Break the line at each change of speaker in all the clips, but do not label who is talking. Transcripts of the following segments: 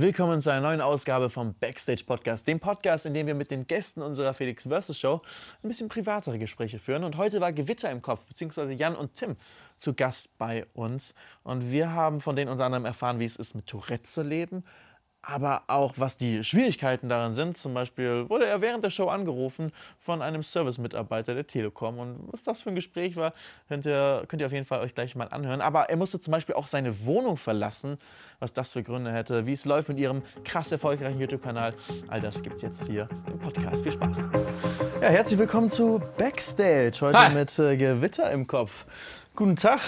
Willkommen zu einer neuen Ausgabe vom Backstage Podcast, dem Podcast, in dem wir mit den Gästen unserer Felix Versus Show ein bisschen privatere Gespräche führen. Und heute war Gewitter im Kopf, beziehungsweise Jan und Tim zu Gast bei uns. Und wir haben von denen unter anderem erfahren, wie es ist, mit Tourette zu leben, aber auch was die Schwierigkeiten daran sind. Zum Beispiel wurde er während der Show angerufen von einem Service-Mitarbeiter der Telekom. Und was das für ein Gespräch war, könnt ihr, könnt ihr auf jeden Fall euch gleich mal anhören. Aber er musste zum Beispiel auch seine Wohnung verlassen, was das für Gründe hätte, wie es läuft mit ihrem krass erfolgreichen YouTube-Kanal. All das gibt es jetzt hier im Podcast. Viel Spaß. Ja, herzlich willkommen zu Backstage. Heute
Hi.
mit äh, Gewitter im Kopf. Guten Tag,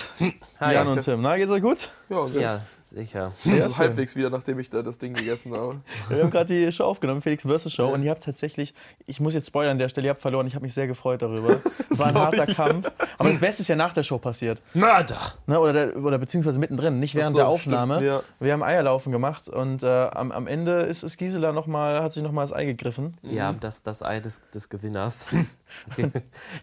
Hi.
Jan und Tim. Na, geht's euch gut?
Ja, und
Ja, sicher.
ja,
Sehr
so
schön.
halbwegs wieder, nachdem ich da das Ding gegessen habe.
Wir haben gerade die Show aufgenommen, Felix vs. Show, und ihr habt tatsächlich, ich muss jetzt spoilern an der Stelle, ihr habt verloren, ich habe mich sehr gefreut darüber. Es war ein harter Kampf. Aber das Beste ist ja nach der Show passiert.
Mörder!
Ne? Oder, der, oder beziehungsweise mittendrin, nicht während
so,
der Aufnahme.
stimmt, ja.
Wir haben Eierlaufen gemacht und äh, am, am Ende ist, ist Gisela noch mal, hat sich nochmal das Ei gegriffen.
Ja, das, das Ei des, des Gewinners.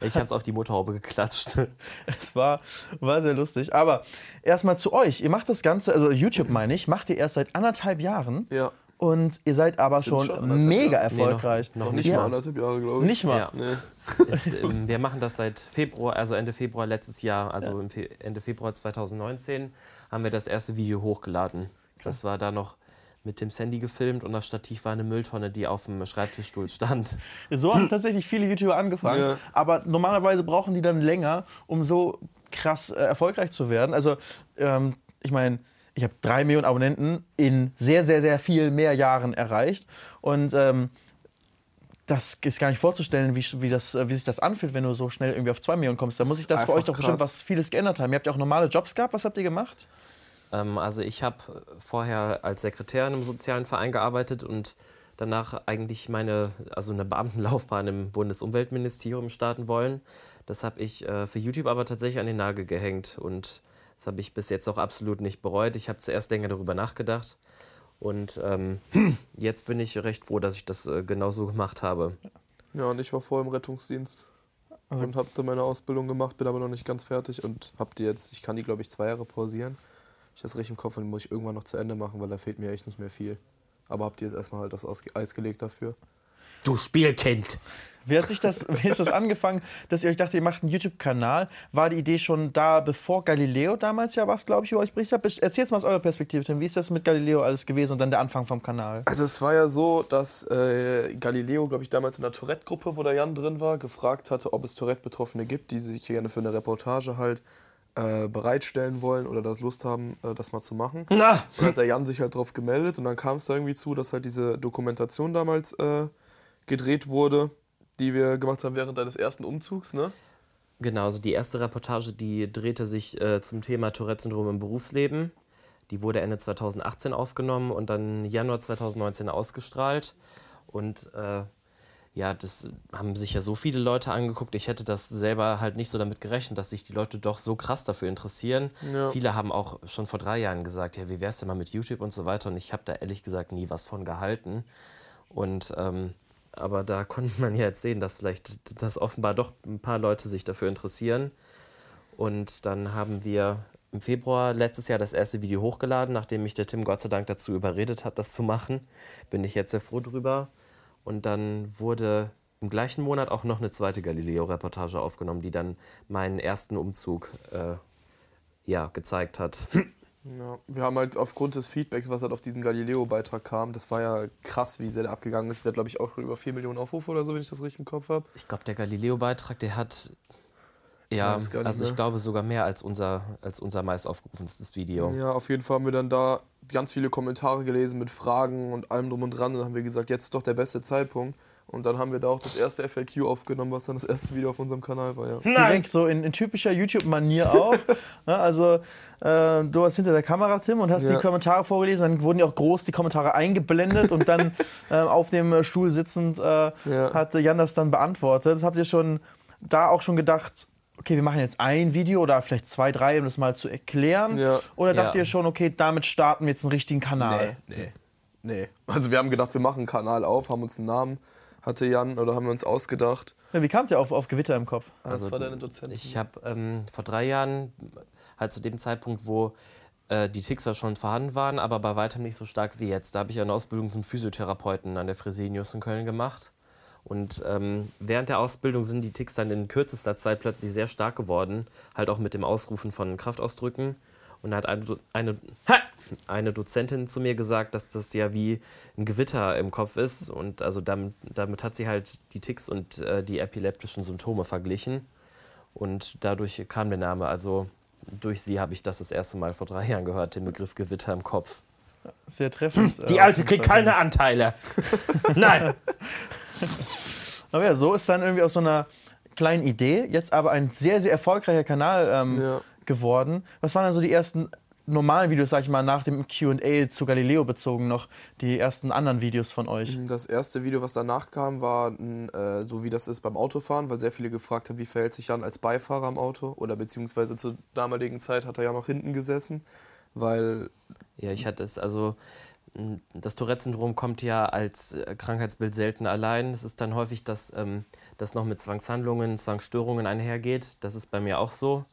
ich hab's auf die Motorhaube geklatscht.
Es war, war sehr lustig. Aber erstmal zu euch. Ihr macht das Ganze, also YouTube meine ich, macht ihr erst seit anderthalb Jahren.
Ja,
Und ihr seid aber schon,
schon,
mega
Jahre.
erfolgreich.
Nee, noch- noch
noch nicht
Ja.
mal anderthalb Jahre, glaube ich.
Nicht mal.
Ja.
Nee.
Es, ähm, wir machen das seit Februar, also Ende Februar letztes Jahr, also im Fe Ende Februar 2019, haben wir das erste Video hochgeladen. Das war da noch mit dem Sandy gefilmt und das Stativ war eine Mülltonne, die auf dem Schreibtischstuhl stand.
So haben tatsächlich viele YouTuber angefangen.
Ja.
Aber normalerweise brauchen die dann länger, um so krass äh, erfolgreich zu werden. Also, ähm, ich meine, ich habe drei Millionen Abonnenten in sehr, sehr, sehr viel mehr Jahren erreicht. Und ähm, das ist gar nicht vorzustellen, wie, wie, das, wie sich das anfühlt, wenn du so schnell irgendwie auf zwei Millionen kommst. Da muss sich das für euch doch bestimmt
krass.
was vieles geändert haben. Ihr habt ja auch normale Jobs gehabt. Was habt ihr gemacht?
Ähm, also ich habe vorher als Sekretär in einem sozialen Verein gearbeitet und danach eigentlich meine, also eine Beamtenlaufbahn im Bundesumweltministerium starten wollen. Das habe ich äh, für YouTube aber tatsächlich an den Nagel gehängt und das habe ich bis jetzt auch absolut nicht bereut. Ich habe zuerst länger darüber nachgedacht und ähm, jetzt bin ich recht froh, dass ich das äh, genauso gemacht habe.
Ja, und ich war vorher im Rettungsdienst
Also-
und habe da meine Ausbildung gemacht, bin aber noch nicht ganz fertig und hab die jetzt, ich kann die glaube ich zwei Jahre pausieren. Ich das richtig im Kopf und muss ich irgendwann noch zu Ende machen, weil da fehlt mir echt nicht mehr viel. Aber habt ihr jetzt erstmal halt das Aus- Eis gelegt dafür?
Du Spielkind!
Wie hat sich das, wie ist das angefangen, dass ihr euch dachte, ihr macht einen YouTube-Kanal? War die Idee schon da, bevor Galileo damals ja was, glaube ich, über euch berichtet hat? Erzählt mal aus eurer Perspektive, Tim. Wie ist das mit Galileo alles gewesen und dann der Anfang vom Kanal?
Also es war ja so, dass äh, Galileo, glaube ich, damals in der Tourette-Gruppe, wo der Jan drin war, gefragt hatte, ob es Tourette-Betroffene gibt, die sich gerne für eine Reportage halt äh, bereitstellen wollen oder das Lust haben, äh, das mal zu machen.
Na!
Und dann hat der Jan sich halt drauf gemeldet und dann kam es da irgendwie zu, dass halt diese Dokumentation damals äh, gedreht wurde, die wir gemacht haben während deines ersten Umzugs, ne?
Genau, also die erste Reportage, die drehte sich äh, zum Thema Tourette-Syndrom im Berufsleben. Die wurde Ende 2018 aufgenommen und dann Januar 2019 ausgestrahlt. Und äh, ja, das haben sich ja so viele Leute angeguckt. Ich hätte das selber halt nicht so damit gerechnet, dass sich die Leute doch so krass dafür interessieren.
Ja.
Viele haben auch schon vor drei Jahren gesagt, ja, wie wär's denn mal mit YouTube und so weiter. Und ich habe da ehrlich gesagt nie was von gehalten. Und ähm, aber da konnte man ja jetzt sehen, dass vielleicht, dass offenbar doch ein paar Leute sich dafür interessieren. Und dann haben wir im Februar letztes Jahr das erste Video hochgeladen, nachdem mich der Tim Gott sei Dank dazu überredet hat, das zu machen. Bin ich jetzt sehr froh drüber. Und dann wurde im gleichen Monat auch noch eine zweite Galileo-Reportage aufgenommen, die dann meinen ersten Umzug äh, ja, gezeigt hat.
Ja. Wir haben halt aufgrund des Feedbacks, was halt auf diesen Galileo-Beitrag kam, das war ja krass, wie sehr der abgegangen ist. Der hat, glaube ich, auch schon über 4 Millionen Aufrufe oder so, wenn ich das richtig im Kopf habe.
Ich glaube, der Galileo-Beitrag, der hat. Ja, also ich
mehr.
glaube sogar mehr als unser, als unser meist aufgerufenes Video.
Ja, auf jeden Fall haben wir dann da ganz viele Kommentare gelesen mit Fragen und allem drum und dran. Und dann haben wir gesagt, jetzt ist doch der beste Zeitpunkt. Und dann haben wir da auch das erste FAQ aufgenommen, was dann das erste Video auf unserem Kanal war, ja.
Direkt so in, in typischer YouTube-Manier auch. Ne, also, äh, du warst hinter der Kamera, Tim, und hast
Ja.
die Kommentare vorgelesen. Dann wurden ja auch groß die Kommentare eingeblendet und dann äh, auf dem Stuhl sitzend äh,
Ja.
hat Jan das dann beantwortet. Habt ihr schon da auch schon gedacht, okay, wir machen jetzt ein Video oder vielleicht zwei, drei, um das mal zu erklären?
Ja.
Oder dacht
Ja.
ihr schon, okay, damit starten wir jetzt einen richtigen Kanal?
nee. Nee. Also wir haben gedacht, wir machen einen Kanal auf, haben uns einen Namen, hatte Jan, oder haben wir uns ausgedacht.
Ja, wie kamt ihr auf, auf Gewitter im Kopf?
das war deine Dozentin.
Ich habe ähm, vor drei Jahren, halt zu dem Zeitpunkt, wo äh, die Ticks zwar schon vorhanden waren, aber bei weitem nicht so stark wie jetzt. Da habe ich eine Ausbildung zum Physiotherapeuten an der Fresenius in Köln gemacht. Und ähm, während der Ausbildung sind die Ticks dann in kürzester Zeit plötzlich sehr stark geworden, halt auch mit dem Ausrufen von Kraftausdrücken. Und da hat eine, eine, eine Dozentin zu mir gesagt, dass das ja wie ein Gewitter im Kopf ist. Und also damit, damit hat sie halt die Ticks und äh, die epileptischen Symptome verglichen. Und dadurch kam der Name. Also durch sie habe ich das das erste Mal vor drei Jahren gehört, den Begriff Gewitter im Kopf.
Sehr treffend.
Die
äh,
Alte kriegt keine Anteile. Nein.
Aber ja, so ist dann irgendwie aus so einer kleinen Idee jetzt aber ein sehr, sehr erfolgreicher Kanal ähm,
Ja.
Geworden. Was waren dann so die ersten normalen Videos, sag ich mal, nach dem QA zu Galileo bezogen noch? Die ersten anderen Videos von euch?
Das erste Video, was danach kam, war äh, so wie das ist beim Autofahren, weil sehr viele gefragt haben, wie verhält sich Jan als Beifahrer am Auto oder beziehungsweise zur damaligen Zeit hat er ja noch hinten gesessen, weil
Ja, ich hatte es, also das Tourette-Syndrom kommt ja als äh, Krankheitsbild selten allein. Es ist dann häufig, dass ähm, das noch mit Zwangshandlungen, Zwangsstörungen einhergeht. Das ist bei mir auch so.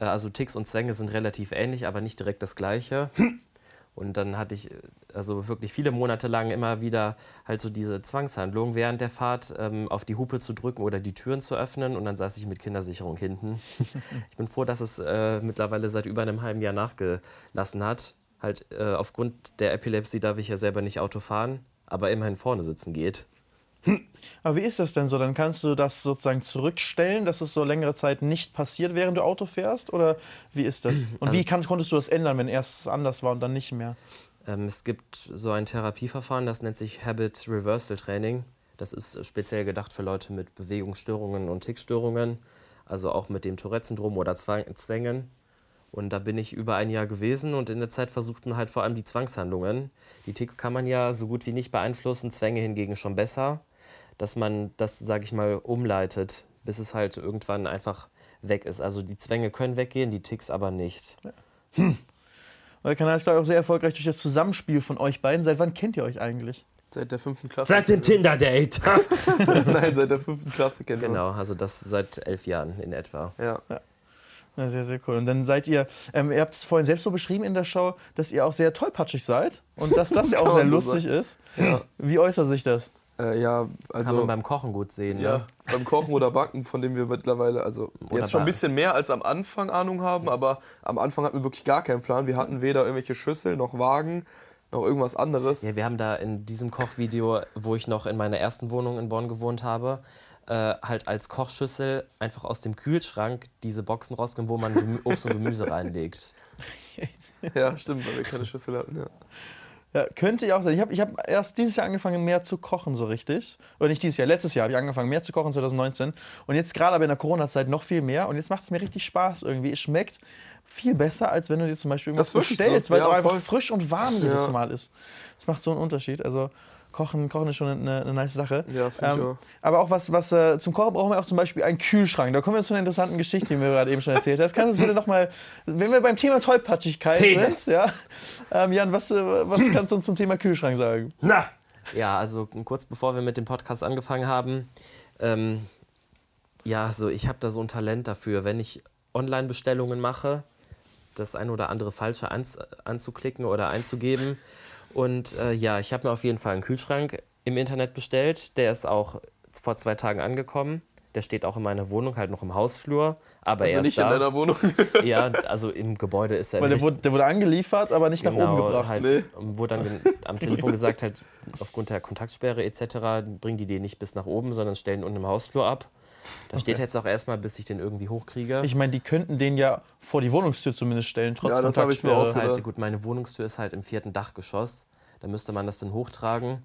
Äh, also Ticks und Zwänge sind relativ ähnlich, aber nicht direkt das Gleiche. Und dann hatte ich äh, also wirklich viele Monate lang immer wieder halt so diese Zwangshandlung während der Fahrt ähm, auf die Hupe zu drücken oder die Türen zu öffnen und dann saß ich mit Kindersicherung hinten. ich bin froh, dass es äh, mittlerweile seit über einem halben Jahr nachgelassen hat. Halt äh, aufgrund der Epilepsie darf ich ja selber nicht Auto fahren, aber immerhin vorne sitzen geht.
Aber wie ist das denn so? Dann kannst du das sozusagen zurückstellen, dass es so längere Zeit nicht passiert, während du Auto fährst? Oder wie ist das? Und wie kann, konntest du das ändern, wenn erst anders war und dann nicht mehr?
Ähm, es gibt so ein Therapieverfahren, das nennt sich Habit Reversal Training. Das ist speziell gedacht für Leute mit Bewegungsstörungen und Tickstörungen, also auch mit dem Tourette-Syndrom oder Zwängen. Und da bin ich über ein Jahr gewesen und in der Zeit versuchten halt vor allem die Zwangshandlungen. Die Ticks kann man ja so gut wie nicht beeinflussen, Zwänge hingegen schon besser, dass man das, sage ich mal, umleitet, bis es halt irgendwann einfach weg ist. Also die Zwänge können weggehen, die Ticks aber nicht.
Weil der Kanal ist, glaube ich, auch sehr erfolgreich durch das Zusammenspiel von euch beiden. Seit wann kennt ihr euch eigentlich?
seit der fünften Klasse.
Seit dem Tinder-Date.
Nein, seit der fünften Klasse kennen
Genau,
wir
also das seit elf Jahren in etwa.
uns. Ja.
Ja, sehr, sehr cool. Und dann seid ihr, ähm, ihr habt es vorhin selbst so beschrieben in der Show, dass ihr auch sehr tollpatschig seid und dass das,
Das
ja auch sehr
so
lustig ist.
Ja.
Wie äußert sich das?
Äh, ja,
Kann man
also
beim Kochen gut sehen.
ja,
Ne?
beim Kochen oder Backen, von dem wir mittlerweile, also
Oder
jetzt schon ein bisschen mehr als am Anfang Ahnung haben, aber am Anfang hatten wir wirklich gar keinen Plan. Wir hatten weder irgendwelche Schüsseln noch Wagen noch irgendwas anderes.
Ja, wir haben da in diesem Kochvideo, wo ich noch in meiner ersten Wohnung in Bonn gewohnt habe, äh, halt als Kochschüssel einfach aus dem Kühlschrank diese Boxen rausgenommen, wo man Obst und Gemüse reinlegt.
Ja, stimmt, weil wir keine Schüssel hatten. Ja.
Ja, könnte ja auch sein. Ich habe ich hab erst dieses Jahr angefangen, mehr zu kochen, so richtig. Oder nicht dieses Jahr, letztes Jahr habe ich angefangen, mehr zu kochen, 2019. Und jetzt gerade aber in der Corona-Zeit noch viel mehr. Und jetzt macht es mir richtig Spaß irgendwie. Es schmeckt viel besser, als wenn du dir zum Beispiel
Das
bestellst,
so.
weil es
Ja,
auch einfach frisch und warm jedes. Mal ist. Das macht so einen Unterschied. Also Kochen, Kochen ist schon eine, eine nice Sache.
Ja, finde ich
Ähm,
auch.
aber auch was, was äh, zum Kochen brauchen wir auch zum Beispiel einen Kühlschrank. Da kommen wir zu einer interessanten Geschichte, die mir gerade eben schon erzählt hast. Kannst du uns bitte nochmal, wenn wir beim Thema Tollpatschigkeit
Penis.
sind, ja, ähm, Jan, was, äh, was kannst du uns zum Thema Kühlschrank sagen?
Na! Ja, also kurz bevor wir mit dem Podcast angefangen haben, ähm, ja, so ich habe da so ein Talent dafür, wenn ich Online-Bestellungen mache, das ein oder andere Falsche ans anzuklicken oder einzugeben. Und äh, ja, ich habe mir auf jeden Fall einen Kühlschrank im Internet bestellt. Der ist auch vor zwei Tagen angekommen. Der steht auch in meiner Wohnung, halt noch im Hausflur. Aber
Also
er
nicht
ist
in
da.
deiner Wohnung.
Ja, also im Gebäude ist er
Weil der
nicht.
wurde, der wurde angeliefert, aber nicht nach oben gebracht.
Halt,
Nee.
Wurde dann am Telefon gesagt, halt, aufgrund der Kontaktsperre etc. bringen die den nicht bis nach oben, sondern stellen unten im Hausflur ab. Da steht jetzt auch erstmal, bis ich den irgendwie hochkriege.
Ich meine, die könnten den ja vor die Wohnungstür zumindest stellen, trotz
Ja, das habe ich mir
ist halt, gut, meine Wohnungstür ist halt im vierten Dachgeschoss. Da müsste man das dann hochtragen.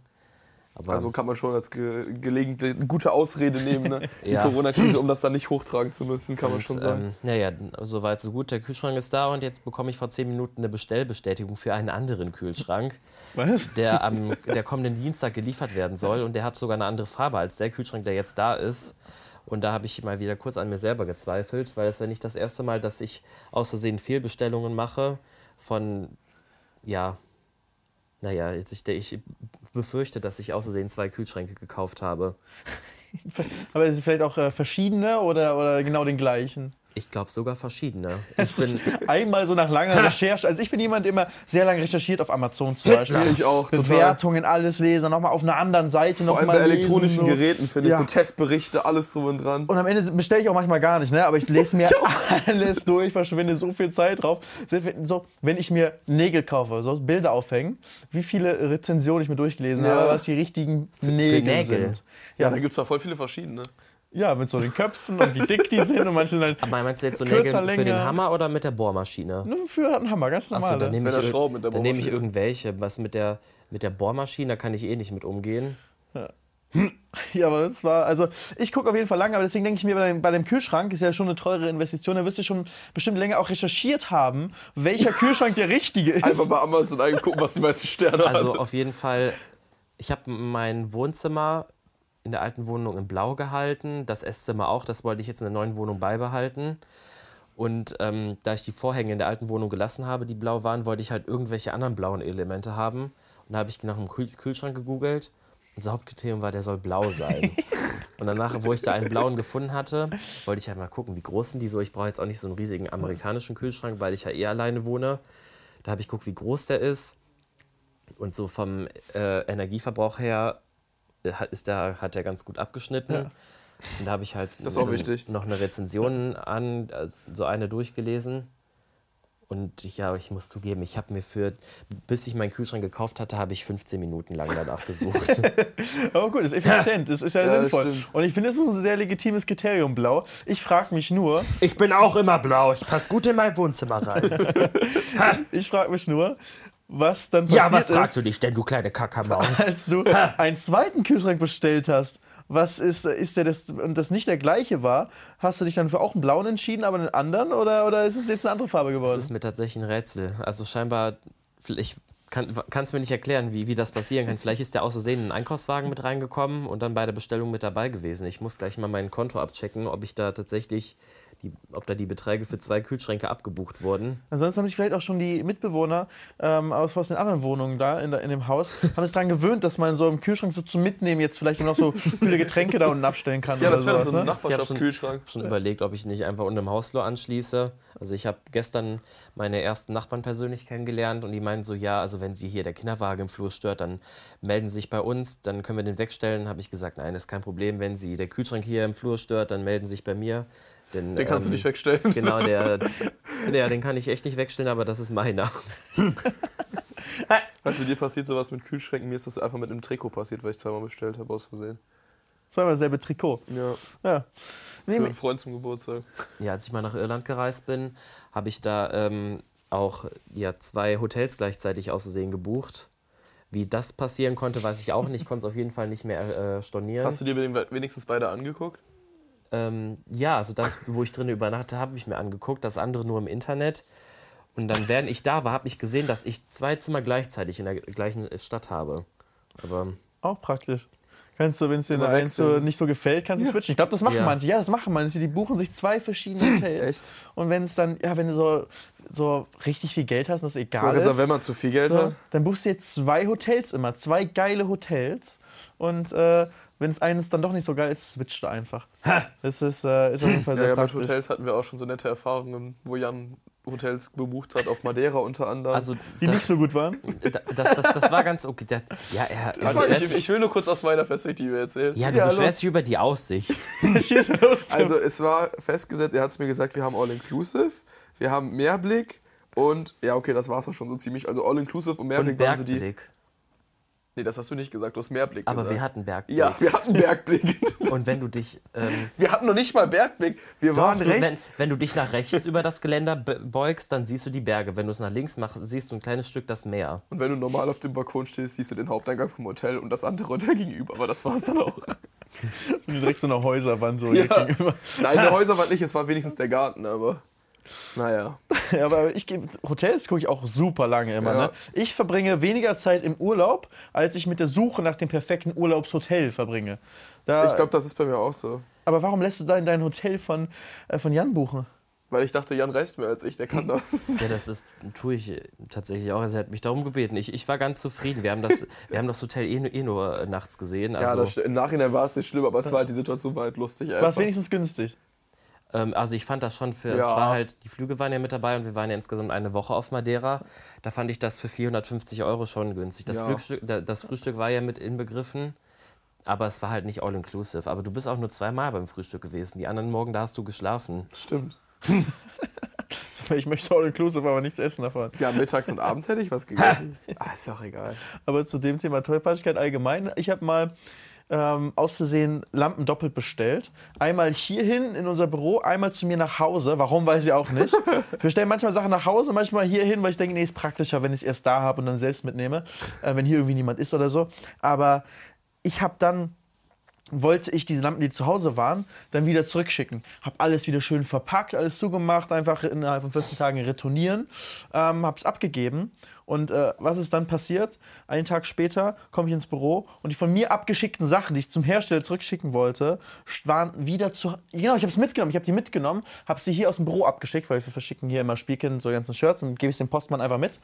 Aber
Also kann man schon als ge gelegentlich eine gute Ausrede nehmen, ne? Die
Ja.
Corona-Krise, um das dann nicht hochtragen zu müssen, kann man schon sagen.
Ähm, naja, soweit so gut. Der Kühlschrank ist da und jetzt bekomme ich vor zehn Minuten eine Bestellbestätigung für einen anderen Kühlschrank,
Was?
der am der kommenden Dienstag geliefert werden soll. Und der hat sogar eine andere Farbe als der Kühlschrank, der jetzt da ist. Und da habe ich mal wieder kurz an mir selber gezweifelt, weil es ja nicht das erste Mal, dass ich aus Versehen Fehlbestellungen mache von, ja, naja, ich, ich befürchte, dass ich aus Versehen zwei Kühlschränke gekauft habe.
Aber es vielleicht auch äh, verschiedene oder, oder genau den gleichen?
Ich glaube sogar verschiedene. Ich bin,
Einmal so nach langer Recherche. Also ich bin jemand, der immer sehr lange recherchiert auf Amazon zum Beispiel.
Ich auch, total.
Bewertungen, alles lesen, nochmal auf einer anderen Seite
Vor allem bei elektronischen
lesen, so.
Geräten finde ich
Ja.
so Testberichte, alles drum und dran.
Und am Ende bestelle ich auch manchmal gar nicht, ne? aber ich lese mir alles durch, verschwinde so viel Zeit drauf. So, wenn ich mir Nägel kaufe, so Bilder aufhängen, wie viele Rezensionen ich mir durchgelesen
Ja.
habe, was die richtigen Nägel,
Nägel?
sind.
Ja,
Ja,
da gibt es ja voll viele verschiedene.
Ja, mit so den Köpfen und wie dick die sind und manche sind halt
aber meinst du jetzt so Nägel für den. Hammer oder mit der Bohrmaschine?
nur für einen Hammer, ganz
Achso,
normal.
dann nehme ich,
Schrauben mit der
dann nehme ich irgendwelche. Was mit der, mit der Bohrmaschine, da kann ich eh nicht mit umgehen.
Ja, aber das war, also ich gucke auf jeden Fall lange, aber deswegen denke ich mir, bei dem, bei dem Kühlschrank ist ja schon eine teure Investition. Da wirst du schon bestimmt länger auch recherchiert haben, welcher Kühlschrank der richtige ist.
Einfach bei Amazon eingucken, was die meisten Sterne
Also
hat.
auf jeden Fall, ich habe mein Wohnzimmer in der alten Wohnung in Blau gehalten, das Esszimmer auch, das wollte ich jetzt in der neuen Wohnung beibehalten. Und ähm, da ich die Vorhänge in der alten Wohnung gelassen habe, die blau waren, wollte ich halt irgendwelche anderen blauen Elemente haben. Und da habe ich nach einem Kühl Kühlschrank gegoogelt. Unser Hauptkriterium war, der soll blau sein. Und danach, wo ich da einen blauen gefunden hatte, wollte ich halt mal gucken, wie groß sind die so. Ich brauche jetzt auch nicht so einen riesigen amerikanischen Kühlschrank, weil ich ja eh alleine wohne. Da habe ich geguckt, wie groß der ist. Und so vom äh, Energieverbrauch her ist der, hat der ganz gut abgeschnitten.
Ja.
Und da habe ich halt
Das ist auch
noch-
wichtig.
noch eine Rezension an, also so eine durchgelesen. Und ich, ja, ich muss zugeben, ich habe mir für, bis ich meinen Kühlschrank gekauft hatte, habe ich 15 Minuten lang danach gesucht.
Aber gut, ist effizient, das ist ja,
Ja,
sinnvoll. Und ich finde, das ist ein sehr legitimes Kriterium, blau. Ich frage mich nur,
ich bin auch immer blau, ich passe gut in mein Wohnzimmer rein.
ich frage mich nur, was dann passiert
ja, was
ist,
fragst du dich denn, du kleine Kackermaus?
als du einen zweiten Kühlschrank bestellt hast. Was ist, ist der das, und das nicht der gleiche war, hast du dich dann für auch einen blauen entschieden, aber einen anderen? Oder, oder ist es jetzt eine andere Farbe
Das
geworden?
ist mir tatsächlich ein Rätsel. Also scheinbar, ich kann es mir nicht erklären, wie, wie das passieren kann. Vielleicht ist der aus Versehen in einen Einkaufswagen mit reingekommen und dann bei der Bestellung mit dabei gewesen. Ich muss gleich mal mein Konto abchecken, ob ich da tatsächlich, die, ob da die Beträge für zwei Kühlschränke abgebucht wurden.
Ansonsten haben sich vielleicht auch schon die Mitbewohner ähm, aus, aus den anderen Wohnungen da in, in dem Haus, haben sich daran gewöhnt, dass man so im Kühlschrank so zum Mitnehmen jetzt vielleicht noch so kühle Getränke da unten abstellen kann.
Ja,
oder
das wäre so ein
ne?
Nachbarschaftskühlschrank.
Schon überlegt, ob ich nicht einfach unter dem Hausflur anschließe. Also ich habe gestern meine ersten Nachbarn persönlich kennengelernt und die meinten so, ja, also wenn sie hier der Kinderwagen im Flur stört, dann melden sie sich bei uns, dann können wir den wegstellen. Habe ich gesagt, nein, das ist kein Problem. Wenn sie der Kühlschrank hier im Flur stört, dann melden sie sich bei mir. Denn,
Den kannst du
ähm,
nicht wegstellen.
Genau, der, der, den kann ich echt nicht wegstellen, aber das ist meiner.
Weißt du, dir passiert sowas mit Kühlschränken, mir ist das einfach mit einem Trikot passiert, weil ich zweimal bestellt habe aus Versehen.
Zweimal dasselbe Trikot.
Ja,
Ja. Nee,
für einen Freund zum Geburtstag.
Ja, als ich mal nach Irland gereist bin, habe ich da ähm, auch ja, zwei Hotels gleichzeitig aus Versehen gebucht. Wie das passieren konnte, weiß ich auch nicht. Ich konnte es auf jeden Fall nicht mehr äh, stornieren.
Hast du dir wenigstens beide angeguckt?
Ähm, ja, also das, wo ich drin übernachte, habe ich mir angeguckt, das andere nur im Internet. Und dann, während ich da war, habe ich gesehen, dass ich zwei Zimmer gleichzeitig in der gleichen Stadt habe. Aber
Auch praktisch. Kannst du, wenn es dir eins so
wechseln.
nicht so gefällt, kannst du switchen. Ich glaube, das machen
Ja.
manche. Ja, das machen manche. Die buchen sich zwei verschiedene Hotels.
Echt?
Und wenn es dann, ja, wenn du so, so richtig viel Geld hast und das
Ich
egal
wollte
ist,
sagen, wenn man zu viel Geld
so,
hat.
dann buchst du jetzt zwei Hotels immer. Zwei geile Hotels. Und äh, wenn es eines dann doch nicht so geil ist, switcht du einfach. Das ist, äh, ist auf jeden Fall
Ja,
sehr
ja, mit
praktisch.
Hotels hatten wir auch schon so nette Erfahrungen, wo Jan Hotels gebucht hat, auf Madeira unter anderem.
also
Die
das,
nicht so gut waren.
das, das, das war ganz okay. Das, ja, er,
das
er
ich, ich will nur kurz aus meiner Perspektive erzählen.
ja, du
Ja,
beschwerst dich über die Aussicht.
Also es war festgesetzt, er hat es mir gesagt, wir haben All-Inclusive, wir haben Mehrblick und ja, okay, das war es auch schon so ziemlich. Also All-Inclusive und Mehrblick
Und
waren so die.
Bergblick.
Nee, das hast du nicht gesagt, du hast Mehrblick
Aber
gesagt.
wir hatten Bergblick.
Ja, wir hatten Bergblick.
Und wenn du dich, ähm,
Wir hatten noch nicht mal Bergblick. Wir waren
du,
rechts.
wenn's- wenn du dich nach rechts über das Geländer be- beugst, dann siehst du die Berge. Wenn du es nach links machst, siehst du ein kleines Stück das Meer.
Und wenn du normal auf dem Balkon stehst, siehst du den Haupteingang vom Hotel und das andere Hotel gegenüber. Aber das war es dann auch.
Und direkt so eine Häuserwand so hier
Ja.
gegenüber.
Nein, der Häuserwand nicht, es war wenigstens der Garten, aber. Naja.
Ja, aber ich Hotels gucke ich auch super lange immer.
Ja.
Ne? Ich verbringe weniger Zeit im Urlaub, als ich mit der Suche nach dem perfekten Urlaubshotel verbringe. Da,
Ich glaube, das ist bei mir auch so.
aber warum lässt du dann dein Hotel von, äh, von Jan buchen?
Weil ich dachte, Jan reist mehr als ich, der kann das.
Ja, das ist, tue ich tatsächlich auch. Also er hat mich darum gebeten. Ich, ich war ganz zufrieden. Wir haben das, wir haben das Hotel eh, nur- eh nur nachts gesehen.
ja,
Also,
das, st- im Nachhinein war es nicht schlimm, aber es war halt, die Situation war halt lustig
War es wenigstens günstig?
Ähm, also ich fand das schon für, es
Ja.
war halt, die Flüge waren ja mit dabei und wir waren ja insgesamt eine Woche auf Madeira. Da fand ich das für 450 Euro schon günstig. Das,
Ja.
Frühstück, da- das Frühstück war ja mit inbegriffen, aber es war halt nicht all inclusive. Aber du bist auch nur zweimal beim Frühstück gewesen. Die anderen Morgen, da hast du geschlafen.
Stimmt.
Ich möchte all inclusive, aber nichts essen davon.
Ja, mittags und abends hätte ich was gegessen. ah, ist auch egal.
Aber zu dem Thema Tollpatschigkeit allgemein. Ich habe mal ähm, aus Versehen Lampen doppelt bestellt. Einmal hierhin in unser Büro, einmal zu mir nach Hause. Warum, weiß ich auch nicht. Wir bestellen manchmal Sachen nach Hause, manchmal hierhin, weil ich denke, nee, ist praktischer, wenn ich es erst da habe und dann selbst mitnehme, äh, wenn hier irgendwie niemand ist oder so. Aber ich habe dann wollte ich diese Lampen, die zu Hause waren, dann wieder zurückschicken. Habe alles wieder schön verpackt, alles zugemacht, einfach innerhalb von 14 Tagen retournieren, ähm, habe es abgegeben. Und äh, was ist dann passiert? Einen Tag später komme ich ins Büro und die von mir abgeschickten Sachen, die ich zum Hersteller zurückschicken wollte, waren wieder zu. Genau, ich habe es mitgenommen. Ich habe die mitgenommen, habe sie hier aus dem Büro abgeschickt, weil wir verschicken hier immer Spielkind so ganzen Shirts und gebe ich dem Postmann einfach mit.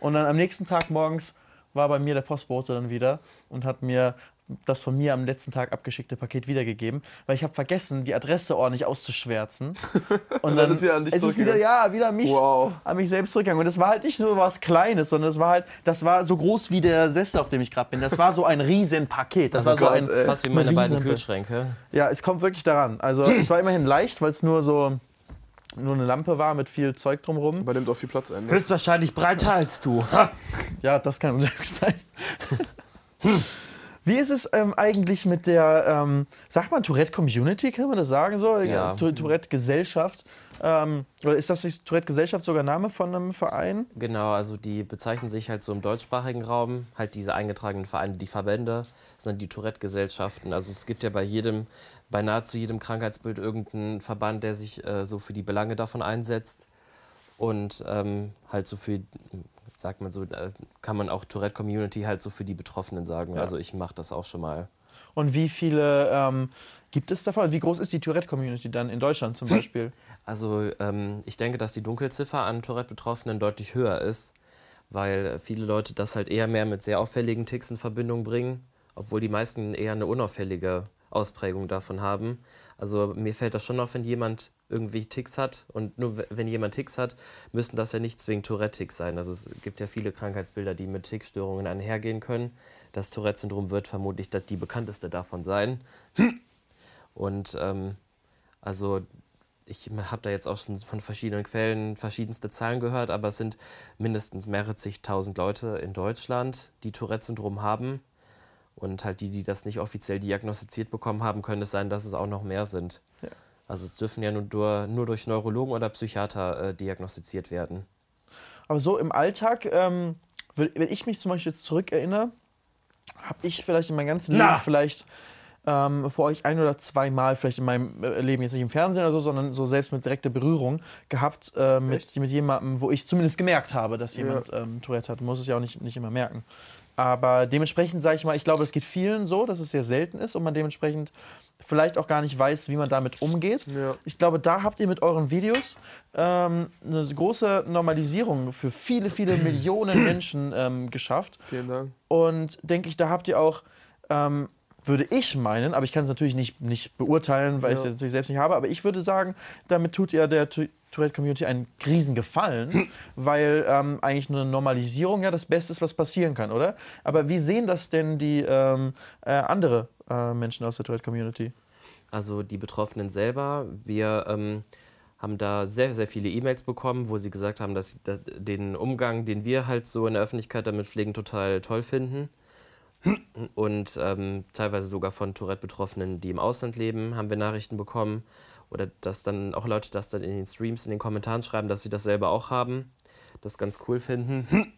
Und dann am nächsten Tag morgens war bei mir der Postbote dann wieder und hat mir das von mir am letzten Tag abgeschickte Paket wiedergegeben, weil ich habe vergessen, die Adresse ordentlich auszuschwärzen. Und
dann ist wieder an dich
es ist wieder,
zurückgegangen.
ja, wieder an mich,
Wow.
an mich selbst zurückgegangen. Und das war halt nicht nur was Kleines, sondern das war halt, das war so groß wie der Sessel, auf dem ich gerade bin. Das war so ein Riesenpaket. Das
Also
war so
Gott,
ein,
ey.
Fast wie
eine
meine beiden. Kühlschränke.
ja, es kommt wirklich daran. Also es war immerhin leicht, weil es nur so nur eine Lampe war mit viel Zeug drumherum.
Aber nimmt auch viel Platz ein. Ne?
Höchstwahrscheinlich breiter als du.
Ja, das kann gut sein. Wie ist es ähm, eigentlich mit der, ähm, sagt man Tourette-Community, kann man das sagen so?
Ja.
Tou- Tourette-Gesellschaft. Ähm, oder ist das nicht Tourette-Gesellschaft sogar Name von einem Verein?
Genau, also die bezeichnen sich halt so im deutschsprachigen Raum, halt diese eingetragenen Vereine, die Verbände, sind die Tourette-Gesellschaften. Also es gibt ja bei jedem, bei nahezu jedem Krankheitsbild irgendeinen Verband, der sich äh, so für die Belange davon einsetzt. Und ähm, halt so für, sagt man so, kann man auch Tourette-Community halt so für die Betroffenen sagen. Also ich mache das auch schon mal.
Und wie viele ähm, gibt es davon? Wie groß ist die Tourette-Community dann in Deutschland zum Beispiel?
Also ähm, ich denke, dass die Dunkelziffer an Tourette-Betroffenen deutlich höher ist, weil viele Leute das halt eher mehr mit sehr auffälligen Ticks in Verbindung bringen, obwohl die meisten eher eine unauffällige Ausprägung davon haben. Also mir fällt das schon auf, wenn jemand irgendwie Ticks hat und nur wenn jemand Ticks hat, müssen das ja nicht zwingend Tourette-Ticks sein. Also es gibt ja viele Krankheitsbilder, die mit Tickstörungen einhergehen können. Das Tourette-Syndrom wird vermutlich die bekannteste davon sein. Und ähm, also ich habe da jetzt auch schon von verschiedenen Quellen verschiedenste Zahlen gehört, aber es sind mindestens mehrere zigtausend Leute in Deutschland, die Tourette-Syndrom haben. Und halt die, die das nicht offiziell diagnostiziert bekommen haben, können es sein, dass es auch noch mehr sind.
Ja.
Also es dürfen ja nur, durch, nur durch Neurologen oder Psychiater äh, diagnostiziert werden.
Aber so im Alltag, ähm, wenn wenn ich mich zum Beispiel jetzt zurückerinnere, habe ich vielleicht in meinem ganzen Leben
Na!
vielleicht ähm, vor euch ein oder zwei Mal, vielleicht in meinem äh, Leben jetzt nicht im Fernsehen oder so, sondern so selbst mit direkter Berührung gehabt äh, mit, mit jemandem, wo ich zumindest gemerkt habe, dass jemand ähm, Tourette hat. Muss es ja auch nicht, nicht immer merken. Aber dementsprechend sage ich mal, ich glaube, es geht vielen so, dass es sehr selten ist und man dementsprechend vielleicht auch gar nicht weiß, wie man damit umgeht.
Ja.
Ich glaube, da habt ihr mit euren Videos ähm, eine große Normalisierung für viele, viele Millionen Menschen ähm, geschafft.
Vielen Dank.
Und denke ich, da habt ihr auch, ähm, würde ich meinen, aber ich kann es natürlich nicht, nicht beurteilen, weil ich es
Ja.
ja natürlich selbst nicht habe, aber ich würde sagen, damit tut ihr der Tourette-Community einen Riesengefallen, weil ähm, eigentlich eine Normalisierung ja das Beste ist, was passieren kann, oder? Aber wie sehen das denn die ähm, äh, andere äh, Menschen aus der Tourette-Community?
Also die Betroffenen selber, wir ähm, haben da sehr, sehr viele E-Mails bekommen, wo sie gesagt haben, dass sie das, den Umgang, den wir halt so in der Öffentlichkeit damit pflegen, total toll finden. Und ähm, teilweise sogar von Tourette-Betroffenen, die im Ausland leben, haben wir Nachrichten bekommen. Oder dass dann auch Leute das dann in den Streams, in den Kommentaren schreiben, dass sie das selber auch haben, das ganz cool finden.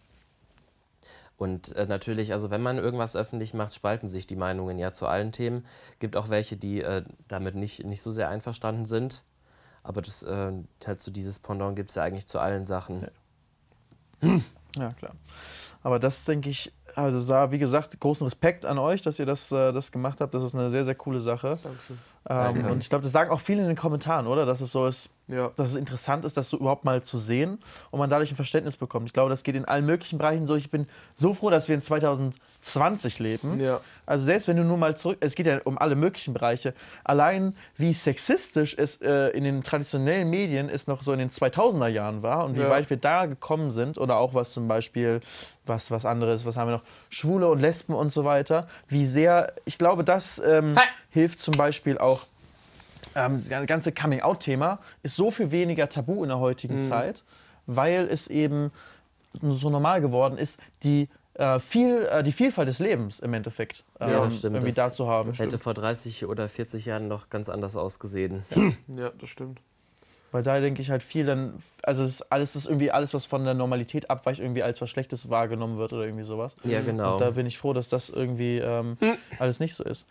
Und äh, natürlich, also wenn man irgendwas öffentlich macht, spalten sich die Meinungen ja zu allen Themen. Gibt auch welche, die äh, damit nicht, nicht so sehr einverstanden sind. Aber das äh, halt so dieses Pendant gibt es ja eigentlich zu allen Sachen.
Ja, klar. Aber das denke ich, also da, wie gesagt, großen Respekt an euch, dass ihr das, äh, das gemacht habt. Das ist eine sehr, sehr coole Sache.
Dankeschön.
Ähm, und ich glaube, das sagen auch viele in den Kommentaren, oder? Dass es so ist,
Ja.
dass es interessant ist, das so überhaupt mal zu sehen und man dadurch ein Verständnis bekommt. Ich glaube, das geht in allen möglichen Bereichen so. Ich bin so froh, dass wir in 2020 leben.
Ja.
Also selbst wenn du nur mal zurück, es geht ja um alle möglichen Bereiche. Allein wie sexistisch es äh, in den traditionellen Medien es noch so in den 2000er Jahren war und wie
Ja.
weit wir da gekommen sind oder auch was zum Beispiel was was anderes, was haben wir noch, Schwule und Lesben und so weiter. Wie sehr, ich glaube, das ähm, hilft zum Beispiel auch ähm, das ganze Coming-out-Thema ist so viel weniger tabu in der heutigen
Mhm.
Zeit, weil es eben so normal geworden ist, die, äh, viel, äh, die Vielfalt des Lebens im Endeffekt ähm,
Ja, stimmt.
irgendwie
Das
da zu haben.
Hätte vor 30 oder 40 Jahren noch ganz anders ausgesehen.
Ja, das stimmt.
Weil da denke ich halt viel dann, also ist alles ist irgendwie alles, was von der Normalität abweicht, irgendwie als was Schlechtes wahrgenommen wird oder irgendwie sowas.
Ja, genau.
Und da bin ich froh, dass das irgendwie ähm, alles nicht so ist.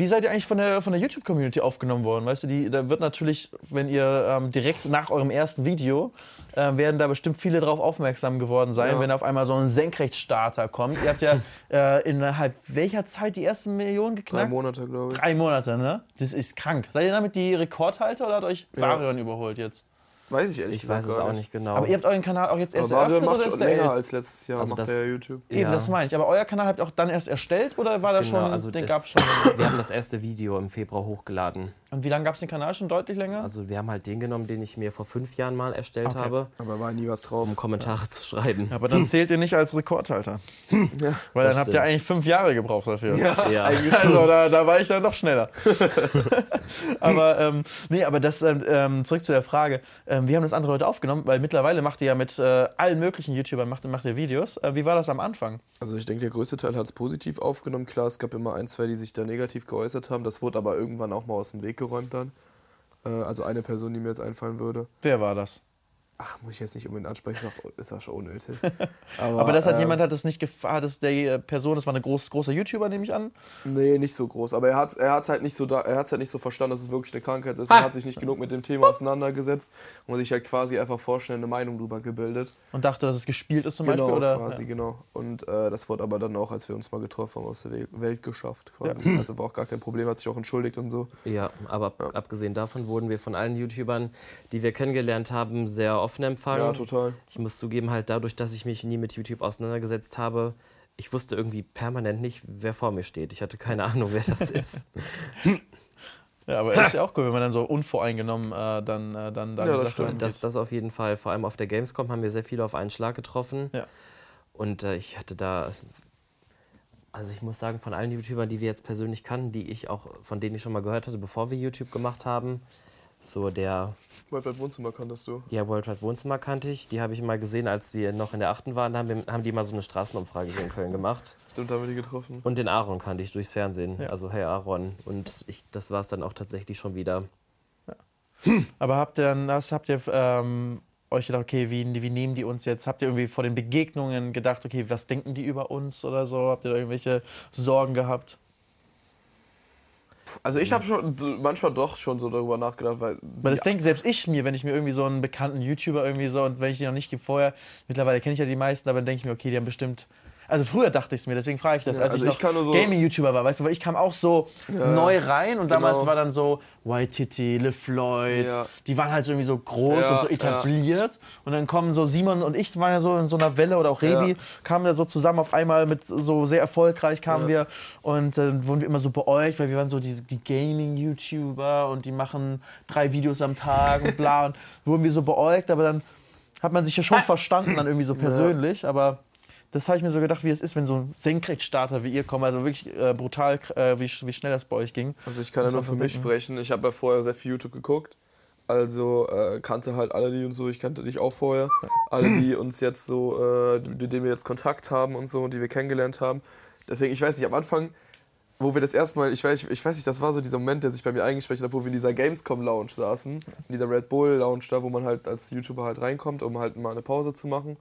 Wie seid ihr eigentlich von der, von der YouTube-Community aufgenommen worden? Weißt du, die, da wird natürlich, wenn ihr ähm, direkt nach eurem ersten Video, äh, werden da bestimmt viele drauf aufmerksam geworden sein,
Ja.
wenn auf einmal so ein Senkrechtstarter kommt. Ihr habt ja äh, innerhalb welcher Zeit die ersten Millionen
Drei
geknackt?
Monate, glaube ich.
Drei Monate, ne? Das ist krank. Seid ihr damit die Rekordhalter oder hat euch
Ja.
Varion überholt jetzt?
Weiß ich ehrlich
Ich weiß es auch nicht genau.
Aber ihr habt euren Kanal auch jetzt erst
Aber
eröffnet
macht
oder
schon
ist der
länger als letztes Jahr,
Also
macht
das-
der ja YouTube.
Eben,
Ja.
das meine ich. Aber euer Kanal habt ihr auch dann erst erstellt oder war da
Genau,
schon,
also
den
es-
gab schon?
wir haben das erste Video im Februar hochgeladen.
Und wie lange gab es den Kanal schon? Deutlich länger?
Also wir haben halt den genommen, den ich mir vor fünf Jahren mal erstellt
Okay.
habe,
Aber war nie was drauf.
um Kommentare zu schreiben.
aber dann zählt ihr nicht als Rekordhalter.
Ja.
Weil dann
Das
habt ihr
stimmt.
eigentlich fünf Jahre gebraucht dafür.
Ja.
Also da, da war ich dann noch schneller. aber ähm, nee, aber das ähm, ähm, zurück zu der Frage. Ähm, wir haben das andere Leute aufgenommen, weil mittlerweile macht ihr ja mit äh, allen möglichen YouTubern macht, macht ihr Videos. Äh, wie war das am Anfang?
Also ich denke, der größte Teil hat es positiv aufgenommen. Klar, es gab immer ein, zwei, die sich da negativ geäußert haben. Das wurde aber irgendwann auch mal aus dem Weg geräumt dann. Äh, also eine Person, die mir jetzt einfallen würde.
Wer war das?
Ach, muss ich jetzt nicht unbedingt ansprechen, ist auch, ist auch schon unnötig. Aber,
Aber das hat
ähm,
jemand hat es nicht gefallen, das der äh, Person, das war eine groß, großer YouTuber, nehme ich an.
Nee, nicht so groß. Aber er hat es er hat's halt, nicht so da- er hat's halt nicht so verstanden, dass es wirklich eine Krankheit ist. Er hat sich nicht genug mit dem Thema auseinandergesetzt und sich halt quasi einfach vorstellen, eine Meinung drüber gebildet.
Und dachte, dass es gespielt ist zum
Genau,
Beispiel. Oder?
quasi,
Ja.
genau. Und äh, das wurde aber dann auch, als wir uns mal getroffen haben, aus der Wel- Welt geschafft quasi. Also war auch gar kein Problem, hat sich auch entschuldigt und so.
Ja, aber ab- abgesehen davon wurden wir von allen YouTubern, die wir kennengelernt haben, sehr offen empfangen.
Ja, total.
Ich muss zugeben, halt dadurch, dass ich mich nie mit YouTube auseinandergesetzt habe, ich wusste irgendwie permanent nicht, wer vor mir steht. Ich hatte keine Ahnung, wer das ist.
Ja, aber ist ja auch cool, wenn man dann so unvoreingenommen äh, dann, äh, dann da
Ja, das stimmt.
Das, das auf jeden Fall. Vor allem auf der Gamescom haben wir sehr viele auf einen Schlag getroffen.
Ja.
Und äh, ich hatte da, also ich muss sagen, von allen YouTubern, die wir jetzt persönlich kannten, die ich auch, von denen ich schon mal gehört hatte, bevor wir YouTube gemacht haben, so der
World Wide Wohnzimmer kanntest du.
ja, World Wide Wohnzimmer kannte ich. Die habe ich mal gesehen, als wir noch in der achten waren. Da haben, wir, haben die mal so eine Straßenumfrage hier in Köln gemacht.
Stimmt, da haben wir die getroffen.
Und den Aaron kannte ich durchs Fernsehen.
Ja.
Also, hey Aaron. Und ich, das war es dann auch tatsächlich schon wieder.
Aber habt ihr dann, das habt ihr ähm, euch gedacht, okay, wie, wie nehmen die uns jetzt? Habt ihr irgendwie vor den Begegnungen gedacht, okay, was denken die über uns oder so? Habt ihr da irgendwelche Sorgen gehabt?
Also ich habe schon manchmal doch schon so darüber nachgedacht, weil.
Weil das denke selbst ich mir, wenn ich mir irgendwie so einen bekannten YouTuber irgendwie so und wenn ich den noch nicht vorher, mittlerweile kenne ich ja die meisten, aber dann denke ich mir, okay, die haben bestimmt. Also früher dachte ich es mir, deswegen frage ich das,
Ja,
als
also
ich
ich
noch
kann nur so-
Gaming-YouTuber war, weißt du, weil ich kam auch so neu rein und damals
genau.
war dann so White Titty, LeFloid,
Ja.
die waren halt so irgendwie so groß
Ja,
und so etabliert und dann kommen so Simon und ich waren ja so in so einer Welle oder auch Revi
Ja.
kamen da so zusammen auf einmal mit so sehr erfolgreich kamen
Ja.
wir und dann wurden wir immer so beäugt, weil wir waren so die, die Gaming-YouTuber und die machen drei Videos am Tag und bla und wurden wir so beäugt, aber dann hat man sich ja schon verstanden dann irgendwie so persönlich, aber das habe ich mir so gedacht, wie es ist, wenn so ein Senkrechtstarter wie ihr kommt, also wirklich äh, brutal, äh, wie, wie schnell das bei euch ging.
Also ich kann ja nur für mich
denken.
sprechen. Ich habe ja vorher sehr viel YouTube geguckt. Also äh, kannte halt alle die und so. Ich kannte dich auch vorher. Alle, die uns jetzt so, äh, mit denen wir jetzt Kontakt haben und so, die wir kennengelernt haben. Deswegen, ich weiß nicht, am Anfang, wo wir das erstmal, ich weiß, ich weiß nicht, das war so dieser Moment, der sich bei mir eingespeichert hat, wo wir in dieser Gamescom Lounge saßen. In dieser Red Bull Lounge da, wo man halt als YouTuber halt reinkommt, um halt mal eine Pause zu machen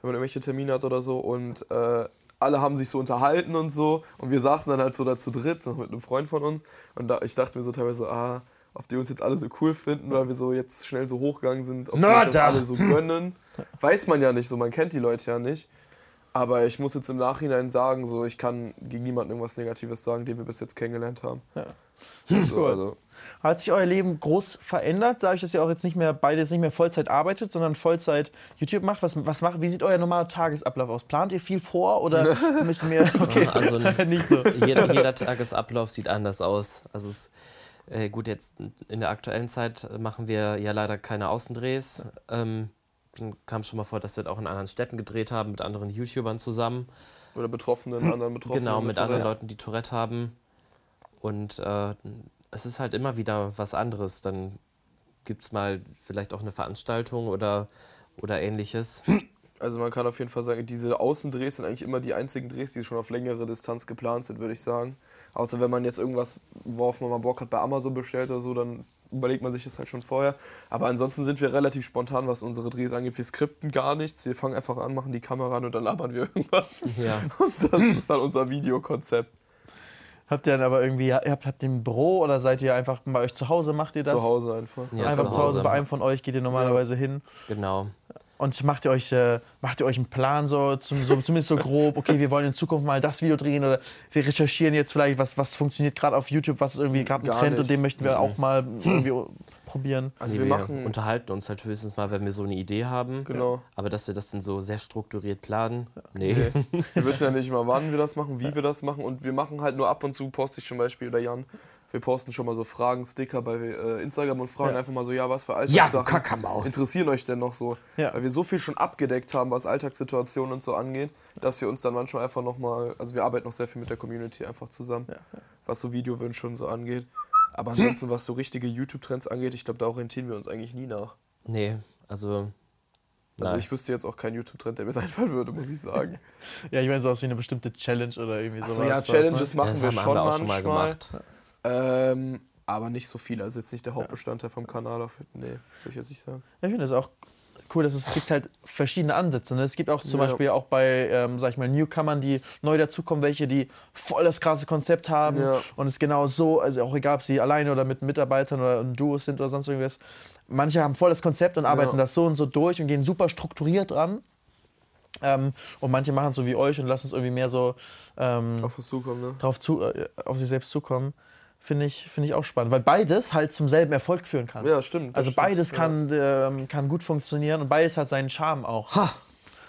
wenn man irgendwelche Termine hat oder so. Und äh, alle haben sich so unterhalten und so. Und wir saßen dann halt so da zu dritt, noch mit einem Freund von uns. Und da, ich dachte mir so teilweise, ah, ob die uns jetzt alle so cool finden, weil wir so jetzt schnell so hochgegangen sind, ob die uns das alle so gönnen. Weiß man ja nicht so, man kennt die Leute ja nicht. Aber ich muss jetzt im Nachhinein sagen, so ich kann gegen niemanden irgendwas Negatives sagen, den wir bis jetzt kennengelernt haben.
Ja.
So,
Cool.
also,
Hat sich euer Leben groß verändert, dadurch, dass ihr auch jetzt nicht mehr beide jetzt nicht mehr Vollzeit arbeitet, sondern Vollzeit YouTube macht? Was, was macht, wie sieht euer normaler Tagesablauf aus? Plant ihr viel vor oder müsst ihr okay,
Also
nicht so?
jeder, jeder Tagesablauf sieht anders aus. Also es, äh, gut, jetzt in der aktuellen Zeit machen wir ja leider keine Außendrehs. Ähm, dann kam schon mal vor, dass wir auch in anderen Städten gedreht haben, mit anderen YouTubern zusammen.
oder Betroffenen, anderen Betroffenen.
genau, mit anderen
Tourette.
Leuten, die Tourette haben. Und äh, es ist halt immer wieder was anderes. Dann gibt es mal vielleicht auch eine Veranstaltung oder, oder ähnliches.
Also man kann auf jeden Fall sagen, diese Außendrehs sind eigentlich immer die einzigen Drehs, die schon auf längere Distanz geplant sind, würde ich sagen. Außer wenn man jetzt irgendwas, worauf man mal Bock hat, bei Amazon bestellt oder so, dann überlegt man sich das halt schon vorher. Aber ansonsten sind wir relativ spontan, was unsere Drehs angeht. Wir skripten gar nichts. Wir fangen einfach an, machen die Kamera an und dann labern wir irgendwas.
Ja.
Und das ist dann unser Videokonzept.
Habt ihr dann aber irgendwie, ihr habt, habt ihr ein Büro oder seid ihr einfach bei euch zu Hause, macht ihr das?
Zu Hause einfach.
Ja,
einfach
zu
zu Hause
Hause.
bei einem von euch geht ihr normalerweise hin.
Genau.
Und macht ihr euch, äh, macht ihr euch einen Plan, so, zum, so zumindest so grob, okay, wir wollen in Zukunft mal das Video drehen oder wir recherchieren jetzt vielleicht, was, was funktioniert gerade auf YouTube, was ist irgendwie gerade ein Trend
nicht.
und den möchten wir auch mal irgendwie probieren.
Also
Nee,
wir machen,
unterhalten uns halt höchstens mal, wenn wir so eine Idee haben.
Genau.
Aber dass wir das dann so sehr strukturiert planen, nee.
Nee. Wir wissen ja nicht mal, wann wir das machen, wie wir das machen. Und wir machen halt nur ab und zu, poste ich zum Beispiel oder Jan, wir posten schon mal so Fragen, Sticker bei äh, Instagram und fragen
Ja.
einfach mal so, ja, was für
Ja,
Alltagssachen
Kackermaus.
interessieren euch denn noch so?
Ja.
Weil wir so viel schon abgedeckt haben, was Alltagssituationen und so angeht, dass wir uns dann manchmal einfach nochmal, also wir arbeiten noch sehr viel mit der Community einfach zusammen, was so Videowünsche und so angeht. Aber ansonsten, was so richtige YouTube-Trends angeht, ich glaube, da orientieren wir uns eigentlich nie nach.
Nee, also.
Also
nein.
ich wüsste jetzt auch keinen YouTube-Trend, der mir einfallen würde, muss ich sagen.
Ja, ich meine, sowas wie eine bestimmte Challenge oder irgendwie sowas.
Achso, ja,
was,
Challenges
ne?
machen
das
wir schon
auch schon
manchmal.
mal gemacht.
Ähm, aber nicht so viel. Also jetzt nicht der Hauptbestandteil vom Kanal. Auf, nee, würde ich jetzt nicht sagen.
Ja, ich finde das auch cool, dass es, es gibt halt verschiedene Ansätze. Ne? Es gibt auch zum
Ja.
Beispiel auch bei, ähm, sag ich mal, Newcomern, die neu dazukommen, welche, die voll das krasse Konzept haben
Ja.
und es genau so, also auch egal, ob sie alleine oder mit Mitarbeitern oder in Duos sind oder sonst irgendwas. Manche haben voll das Konzept und arbeiten
Ja.
das so und so durch und gehen super strukturiert dran. Ähm, und manche machen es so wie euch und lassen es irgendwie mehr so ähm,
Auf uns zukommen, ne?
drauf zu, äh, auf sich selbst zukommen. Finde ich, finde ich auch spannend, weil beides halt zum selben Erfolg führen kann.
Ja, stimmt.
Also
stimmt.
beides
Ja.
kann, ähm, kann gut funktionieren und beides hat seinen Charme auch.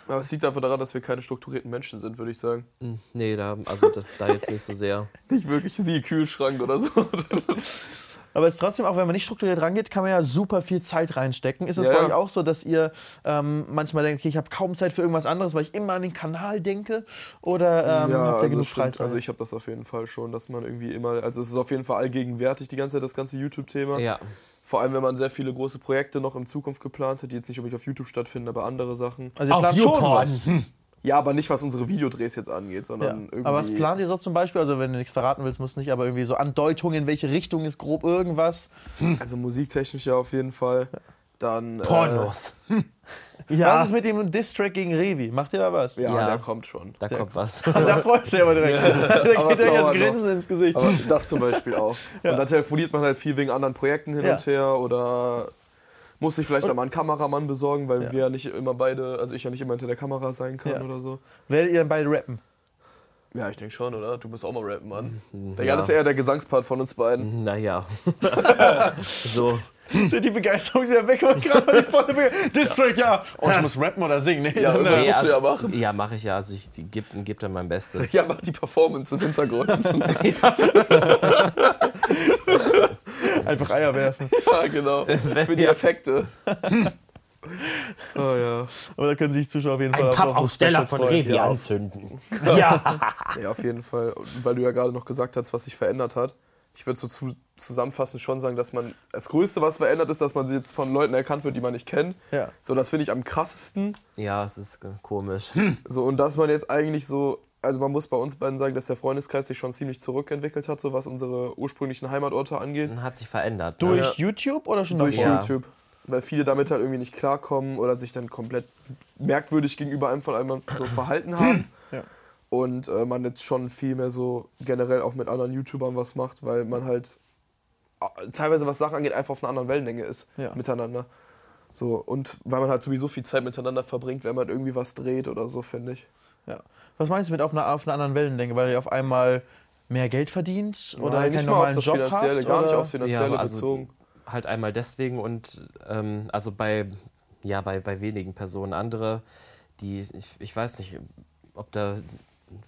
Aber es liegt einfach daran, dass wir keine strukturierten Menschen sind, würde ich sagen.
Hm, Nee, da, also da, da jetzt nicht so sehr.
Nicht wirklich sie Kühlschrank oder so.
Aber es ist trotzdem, auch wenn man nicht strukturiert rangeht, kann man ja super viel Zeit reinstecken. Ist es
Ja,
bei
ja.
euch auch so, dass ihr ähm, manchmal denkt, okay, ich habe kaum Zeit für irgendwas anderes, weil ich immer an den Kanal denke? Oder ähm,
ja,
habt ihr
also,
genug
stimmt.
Freizeit?
also ich habe das auf jeden Fall schon, dass man irgendwie immer, also es ist auf jeden Fall allgegenwärtig, die ganze Zeit das ganze YouTube-Thema.
Ja.
Vor allem, wenn man sehr viele große Projekte noch in Zukunft geplant hat, die jetzt nicht unbedingt auf YouTube stattfinden, aber andere Sachen.
also schon was.
Ja, aber nicht, was unsere Videodrehs jetzt angeht,
Ja.
sondern irgendwie...
Aber was plant ihr so zum Beispiel? Also wenn du nichts verraten willst, musst nicht, aber irgendwie so Andeutungen, in welche Richtung ist grob irgendwas?
Also musiktechnisch ja auf jeden Fall. Dann...
Pornos.
Ja. Was ist mit dem Distrack gegen Revi? Macht ihr da was?
Äh, ja,
Ja.
der kommt schon.
Da kommt was.
da freust du dich aber direkt. da
Aber
geht
es
direkt das
dauert noch.
Grinsen ins Gesicht.
Aber das zum Beispiel auch. Und dann telefoniert man halt viel wegen anderen Projekten hin
Ja.
und her oder muss sich vielleicht auch mal einen Kameramann besorgen, weil
Ja.
wir ja nicht immer beide, also ich ja nicht immer hinter der Kamera sein kann
Ja.
oder so.
Werdet ihr dann beide rappen?
Ja, ich denke schon, oder? Du musst auch mal rappen, Mann. Der
ja.
Jan ist eher der Gesangspart von uns beiden.
Naja. so.
Die Begeisterung ist wieder weg, weil ich gerade volle Begeisterung. Distrack, ja. Oh, ich muss rappen oder singen. Nee,
Ja,
dann,
irgendwas
äh,
musst du ja
also,
machen.
ja, mache ich ja. Also ich gebe geb dann mein Bestes.
Ja, mach die Performance im Hintergrund.
einfach Eier werfen.
ja, genau. Für die Effekte. oh ja.
Aber da können sich Zuschauer auf jeden Fall
Ein
auf- auf so
Pappaufsteller von. Revi
Ja.
anzünden. Ja.
Ja, auf jeden Fall. Und Weil du ja gerade noch gesagt hast, was sich verändert hat. Ich würde so zu, zusammenfassend schon sagen, dass man das Größte, was verändert ist, dass man jetzt von Leuten erkannt wird, die man nicht kennt.
Ja.
So, das finde ich am krassesten.
Ja, es ist komisch.
So, und dass man jetzt eigentlich so, also man muss bei uns beiden sagen, dass der Freundeskreis sich schon ziemlich zurückentwickelt hat, so was unsere ursprünglichen Heimatorte angeht.
Hat sich verändert.
Durch
Ne?
YouTube oder schon
Durch
davor?
Ja.
YouTube. Weil viele damit halt irgendwie nicht klarkommen oder sich dann komplett merkwürdig gegenüber einem von einem so verhalten haben.
Ja.
Und äh, man jetzt schon viel mehr so generell auch mit anderen YouTubern was macht, weil man halt äh, teilweise, was Sachen angeht, einfach auf einer anderen Wellenlänge ist
Ja.
miteinander. So, und weil man halt sowieso viel Zeit miteinander verbringt, wenn man irgendwie was dreht oder so, finde ich.
Ja. Was meinst du mit auf einer, auf einer anderen Wellenlänge? Weil ihr auf einmal mehr Geld verdient oder
Nein, nicht
keinen
mal auf das
Job
Finanzielle,
habt,
gar nicht aufs Finanzielle
aber also
bezogen.
Halt einmal deswegen und ähm, also bei, ja, bei, bei wenigen Personen. Andere, die, ich, ich weiß nicht, ob da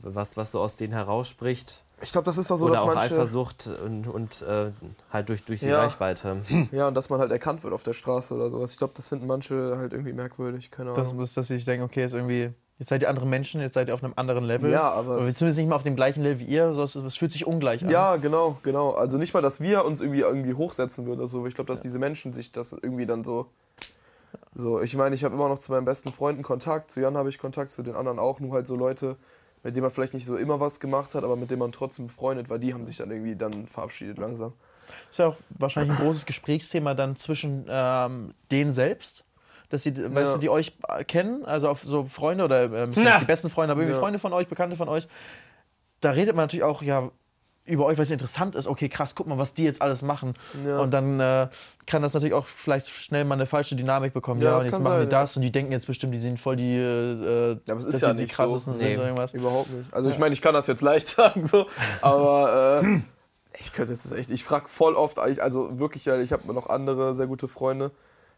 was, was so aus denen herausspricht.
Ich glaube, das ist doch so,
oder
dass
auch
manche.
Eifersucht und, und äh, halt durch, durch die
Ja.
Reichweite.
Ja, und dass man halt erkannt wird auf der Straße oder sowas. Ich glaube, das finden manche halt irgendwie merkwürdig, keine
Das
Ahnung.
ist, dass sie sich denken, okay, jetzt irgendwie, jetzt seid ihr andere Menschen, jetzt seid ihr auf einem anderen Level.
Ja, aber es-
zumindest nicht mal auf dem gleichen Level wie ihr, so, es, fühlt sich ungleich an.
Ja, genau, genau. Also nicht mal, dass wir uns irgendwie irgendwie hochsetzen würden oder so. aber Ich glaube, dass diese Menschen sich das irgendwie dann so. So, ich meine, ich habe immer noch zu meinen besten Freunden Kontakt, zu Jan habe ich Kontakt, zu den anderen auch, nur halt so Leute, mit denen man vielleicht nicht so immer was gemacht hat, aber mit denen man trotzdem befreundet war, die haben sich dann irgendwie dann verabschiedet langsam.
Ist ja auch wahrscheinlich ein großes Gesprächsthema dann zwischen ähm, denen selbst. Dass sie, weißt
Ja.
du, die euch kennen, also auf so Freunde oder ähm, die besten Freunde, aber irgendwie
Ja.
Freunde von euch, Bekannte von euch, da redet man natürlich auch ja über euch, weil es interessant ist. Okay, krass, guck mal, was die jetzt alles machen.
Ja.
Und dann äh, kann das natürlich auch vielleicht schnell mal eine falsche Dynamik bekommen.
Ja,
Ja,
das
und jetzt
kann
machen
sein,
die das und die denken jetzt bestimmt, die sind voll die, äh,
Ja, aber es ist ja
die
nicht so.
krassesten sind
Nee.
oder irgendwas.
Überhaupt nicht. Also ich meine, ich kann das jetzt leicht sagen, so, aber äh, ich könnte das echt. Ich frage voll oft, eigentlich- also wirklich, ja, ich habe noch andere sehr gute Freunde,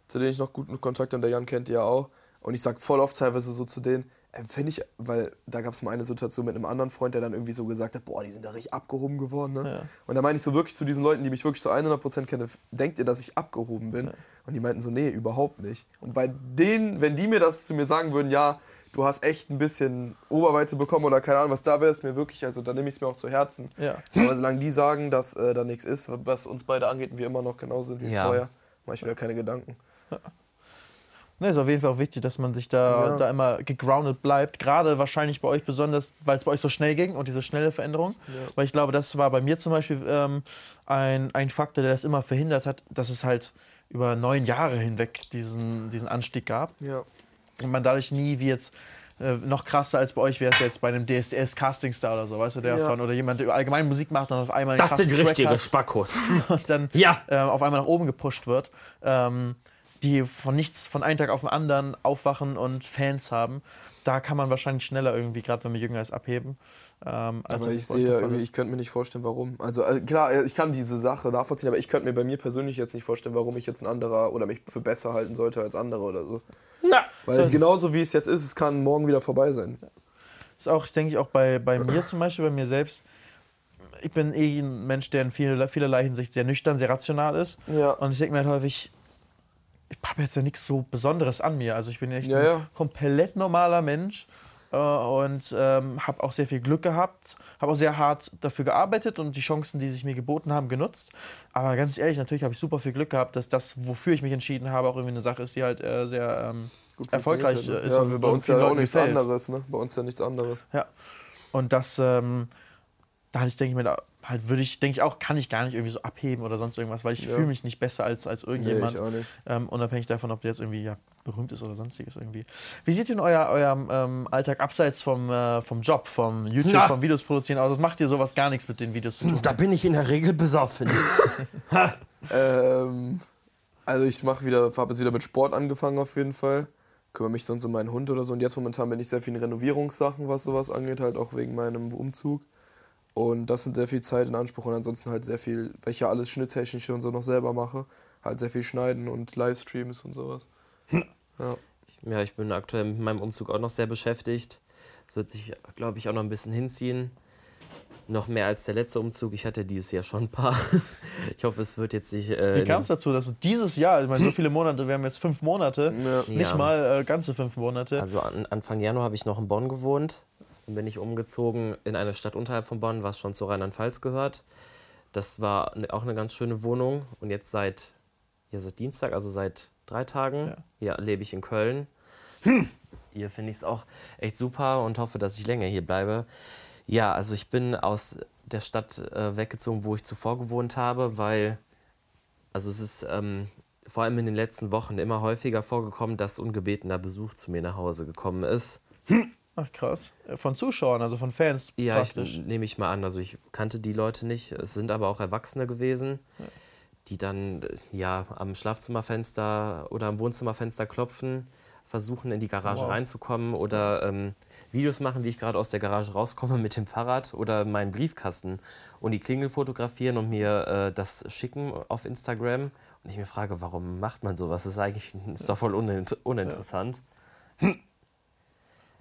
zu denen ich noch guten Kontakt habe. und Der Jan kennt die ja auch. Und ich sag voll oft teilweise so zu denen, äh, wenn ich, weil da gab es mal eine Situation mit einem anderen Freund, der dann irgendwie so gesagt hat, boah, die sind da richtig abgehoben geworden. Ne?
Ja.
Und da meine ich so wirklich zu diesen Leuten, die mich wirklich zu 100% kennen, denkt ihr, dass ich abgehoben bin? Und die meinten so, nee, überhaupt nicht. Und bei denen, wenn die mir das zu mir sagen würden, ja, du hast echt ein bisschen Oberweite bekommen oder keine Ahnung, was da wäre, ist mir wirklich, also dann nehme ich es mir auch zu Herzen.
Ja.
Aber solange die sagen, dass äh, da nichts ist, was uns beide angeht und wir immer noch genauso sind wie
Ja.
vorher, mache ich mir da keine Gedanken.
Ne, ist auf jeden Fall auch wichtig, dass man sich da,
Ja.
da immer gegroundet bleibt. Gerade wahrscheinlich bei euch besonders, weil es bei euch so schnell ging und diese schnelle Veränderung. Weil ich glaube, das war bei mir zum Beispiel ähm, ein, ein Faktor, der das immer verhindert hat, dass es halt über neun Jahre hinweg diesen, diesen Anstieg gab.
Ja.
Und man dadurch nie wie jetzt. äh, Noch krasser als bei euch wäre es jetzt bei einem DSDS Castingstar oder so, weißt du, der
Ja.
von oder jemand, der allgemein Musik macht und auf einmal einen
Das sind
Track
richtige Spackos.
und dann
Ja.
äh, auf einmal nach oben gepusht wird, ähm, die von nichts, von einem Tag auf den anderen aufwachen und Fans haben, da kann man wahrscheinlich schneller irgendwie, gerade wenn man jünger ist, abheben. Ähm,
Aber ich sehe irgendwie, ich könnte mir nicht vorstellen, warum. Also äh, klar, äh, ich kann diese Sache nachvollziehen, aber ich könnte mir bei mir persönlich jetzt nicht vorstellen, warum ich jetzt ein anderer oder mich für besser halten sollte als andere oder so.
Na.
Weil genauso wie es jetzt ist, es kann morgen wieder vorbei sein.
ist auch, denke ich, auch bei, bei mir zum Beispiel, bei mir selbst. Ich bin eh ein Mensch, der in vielerlei, vielerlei Hinsicht sehr nüchtern, sehr rational ist.
Ja.
Und ich denke mir halt häufig, ich habe jetzt ja nichts so Besonderes an mir. Also ich bin echt
Ja,
ein
ja.
komplett normaler Mensch äh, und ähm, habe auch sehr viel Glück gehabt, habe auch sehr hart dafür gearbeitet und die Chancen, die sich mir geboten haben, genutzt. Aber ganz ehrlich, natürlich habe ich super viel Glück gehabt, dass das, wofür ich mich entschieden habe, auch irgendwie eine Sache ist, die halt äh, sehr ähm,
Gut
erfolgreich
funktioniert hat,
ist
ne?
und
ja, bei
und
uns ja
vielen
auch nichts
gefällt.
anderes, ne? Bei uns ja nichts anderes.
Ja. Und das, ähm, da hatte ich, denke ich mir, da halt würde ich, denke ich auch, kann ich gar nicht irgendwie so abheben oder sonst irgendwas, weil ich
Ja.
fühle mich nicht besser als, als
Nee,
irgendjemand.
ich auch nicht.
ähm, unabhängig davon, ob der jetzt irgendwie ja, berühmt ist oder sonstiges irgendwie. Wie sieht denn euer, euer ähm, Alltag abseits vom, äh, vom Job, vom YouTube,
Na.
vom Videos produzieren aus? Macht ihr sowas gar nichts mit den Videos zu tun?
Da bin ich in der Regel besoffen.
Ähm, also ich mache wieder, habe jetzt wieder mit Sport angefangen auf jeden Fall. Kümmere mich sonst um meinen Hund oder so. Und jetzt momentan bin ich sehr viel in Renovierungssachen, was sowas angeht, halt auch wegen meinem Umzug. Und das nimmt sehr viel Zeit in Anspruch und ansonsten halt sehr viel, weil ich ja alles schnitttechnische und so noch selber mache, halt sehr viel schneiden und Livestreams und sowas. Ja.
Ja, ich bin aktuell mit meinem Umzug auch noch sehr beschäftigt. Es wird sich, glaube ich, auch noch ein bisschen hinziehen. Noch mehr als der letzte Umzug. Ich hatte dieses Jahr schon ein paar. Ich hoffe, es wird jetzt nicht. Äh,
Wie kam es dazu, dass du dieses Jahr, ich meine, so viele Monate, wir haben jetzt fünf Monate,
Ja.
nicht
Ja.
mal äh, ganze fünf Monate.
Also an, Anfang Januar habe ich noch in Bonn gewohnt. Dann bin ich umgezogen in eine Stadt unterhalb von Bonn, was schon zu Rheinland-Pfalz gehört. Das war ne- auch eine ganz schöne Wohnung. Und jetzt seit, ja, seit Dienstag, also seit drei Tagen, ja. lebe ich in Köln. Hier finde ich es auch echt super und hoffe, dass ich länger hier bleibe. Ja, also ich bin aus der Stadt äh, weggezogen, wo ich zuvor gewohnt habe, weil also es ist ähm, vor allem in den letzten Wochen immer häufiger vorgekommen, dass ungebetener Besuch zu mir nach Hause gekommen ist.
Ach krass. Äh, Von Zuschauern, also von Fans
Ja, ich
praktisch.
nehme ich mal an. Also ich kannte die Leute nicht. Es sind aber auch Erwachsene gewesen, die dann äh, ja am Schlafzimmerfenster oder am Wohnzimmerfenster klopfen. versuchen, in die Garage
Wow.
reinzukommen oder ähm, Videos machen, wie ich gerade aus der Garage rauskomme mit dem Fahrrad oder meinen Briefkasten und die Klingel fotografieren und mir äh, das schicken auf Instagram. Und ich mir frage, warum macht man sowas? Das ist eigentlich ist doch voll uninter uninteressant.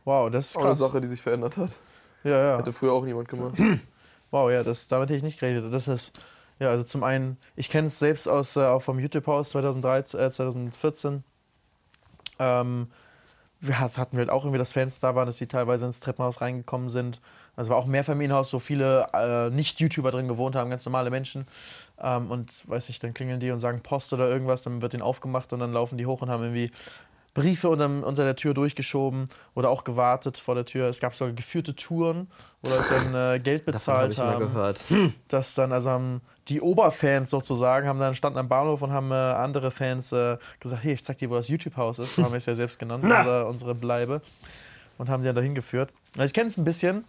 Wow, das ist
Auch eine
krass.
Sache, die sich verändert hat.
Ja, ja.
Hätte früher auch niemand gemacht.
Wow, ja, das, damit hätte ich nicht gerechnet. Das ist, ja, also zum einen, ich kenne es selbst aus, äh, auch vom YouTube-Haus 2013, äh, 2014. Ähm, wir hat, hatten wir halt auch irgendwie, dass Fans da waren, dass die teilweise ins Treppenhaus reingekommen sind. Also war auch Mehrfamilienhaus, wo viele äh, Nicht-YouTuber drin gewohnt haben, ganz normale Menschen. Ähm, und weiß ich, dann klingeln die und sagen Post oder irgendwas, dann wird denen aufgemacht und dann laufen die hoch und haben irgendwie Briefe unterm, unter der Tür durchgeschoben oder auch gewartet vor der Tür. Es gab sogar geführte Touren, wo Leute dann äh, Geld
Davon habe
bezahlt
ich mal
haben
gehört.
dass dann, also haben die Oberfans sozusagen, haben dann standen am Bahnhof und haben äh, andere Fans äh, gesagt, hey, ich zeig dir, wo das YouTube-Haus ist. So haben wir es ja selbst genannt, unsere, unsere Bleibe. Und haben die dann dahin geführt. Also ich kenne es ein bisschen.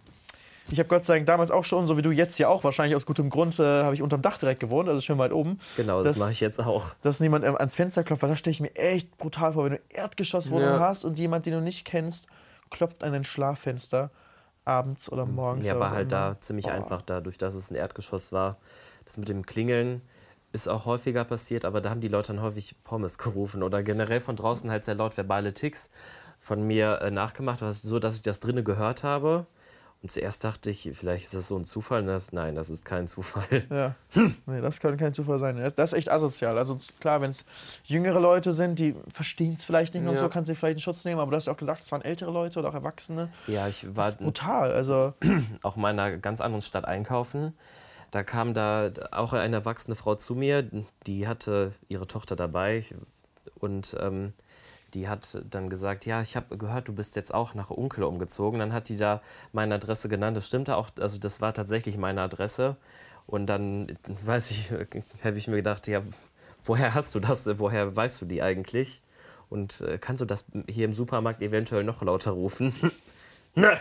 Ich habe Gott sei Dank damals auch schon, so wie du jetzt ja auch, wahrscheinlich aus gutem Grund, äh, habe ich unterm Dach direkt gewohnt, also schön weit oben.
Genau, das, mache ich jetzt auch.
Dass niemand ähm, ans Fenster klopft, weil das stelle ich mir echt brutal vor, wenn du Erdgeschosswohnung
Ja.
hast und jemand, den du nicht kennst, klopft an dein Schlaffenster abends oder morgens.
Ja,
oder
war halt
immer.
da ziemlich
Boah.
einfach, dadurch, dass es ein Erdgeschoss war. Das mit dem Klingeln ist auch häufiger passiert, aber da haben die Leute dann häufig Pommes gerufen oder generell von draußen halt sehr laut verbale Ticks von mir äh, nachgemacht, was so, dass ich das drinnen gehört habe. Und zuerst dachte ich, vielleicht ist das so ein Zufall. Und das, nein, das ist kein Zufall.
Ja, nee, das kann kein Zufall sein. Das- Das ist echt asozial. Also klar, wenn es jüngere Leute sind, die verstehen es vielleicht nicht und
Ja.
so, kannst du vielleicht in Schutz nehmen. Aber du hast ja auch gesagt, es waren ältere Leute oder auch Erwachsene.
Ja, ich
Das
war
ist brutal. Also,
auch in einer ganz anderen Stadt einkaufen. Da kam da auch eine erwachsene Frau zu mir, die hatte ihre Tochter dabei und ähm, die hat dann gesagt, ja, ich habe gehört, du bist jetzt auch nach Unkel umgezogen. Dann hat die da meine Adresse genannt. Das stimmte auch, also das war tatsächlich meine Adresse. Und dann, weiß ich, habe ich mir gedacht, ja, woher hast du das? Woher weißt du die eigentlich? Und äh, kannst du das hier im Supermarkt eventuell noch lauter rufen? ne!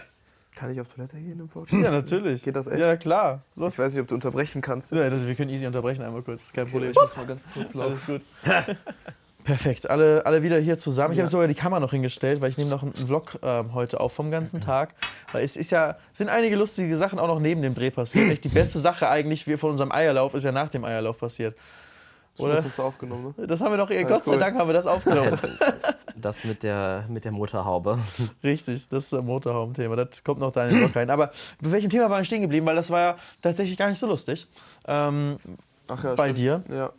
Kann ich auf Toilette gehen im Podcast?
ja, natürlich.
Geht das echt?
Ja, klar. Los.
Ich weiß nicht, ob du unterbrechen kannst.
Ja, wir können easy unterbrechen einmal kurz. Kein Problem.
Ich muss mal ganz kurz laufen.
Alles gut. Perfekt, alle, alle wieder hier zusammen. Ich
Ja.
habe sogar die Kamera noch hingestellt, weil ich nehme noch einen Vlog ähm, heute auf vom ganzen Tag. Weil es ist ja, sind einige lustige Sachen auch noch neben dem Dreh passiert. Die beste Sache eigentlich von unserem Eierlauf ist ja nach dem Eierlauf passiert. Oder?
hast du das aufgenommen, ne?
Das haben wir doch,
Ja,
Gott sei
cool.
Dank haben wir das aufgenommen.
Das mit der, mit der Motorhaube.
Richtig, das ist das Motorhauben-Thema. Das kommt noch da in den Vlog rein. Aber bei welchem Thema waren wir stehen geblieben? Weil das war ja tatsächlich gar nicht so lustig. Ähm,
Ach ja,
Bei
stimmt.
dir?
Ja.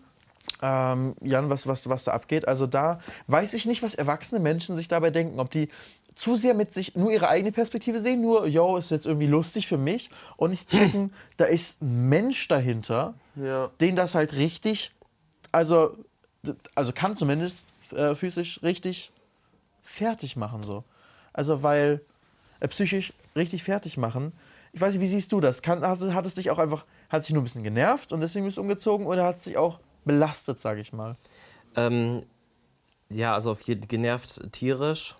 Ähm, Jan, was, was, was da abgeht. Also da weiß ich nicht, was erwachsene Menschen sich dabei denken. Ob die zu sehr mit sich nur ihre eigene Perspektive sehen, nur, yo, ist jetzt irgendwie lustig für mich. Und nicht checken, da ist ein Mensch dahinter,
Ja.
den das halt richtig, also, also kann zumindest äh, physisch richtig fertig machen. So. Also weil äh, psychisch richtig fertig machen. Ich weiß nicht, wie siehst du das? Kann, hast, hat es dich auch einfach, hat es dich nur ein bisschen genervt und deswegen bist du umgezogen oder hat es dich auch belastet, sage ich mal?
Ähm, ja, also auf jeden genervt tierisch.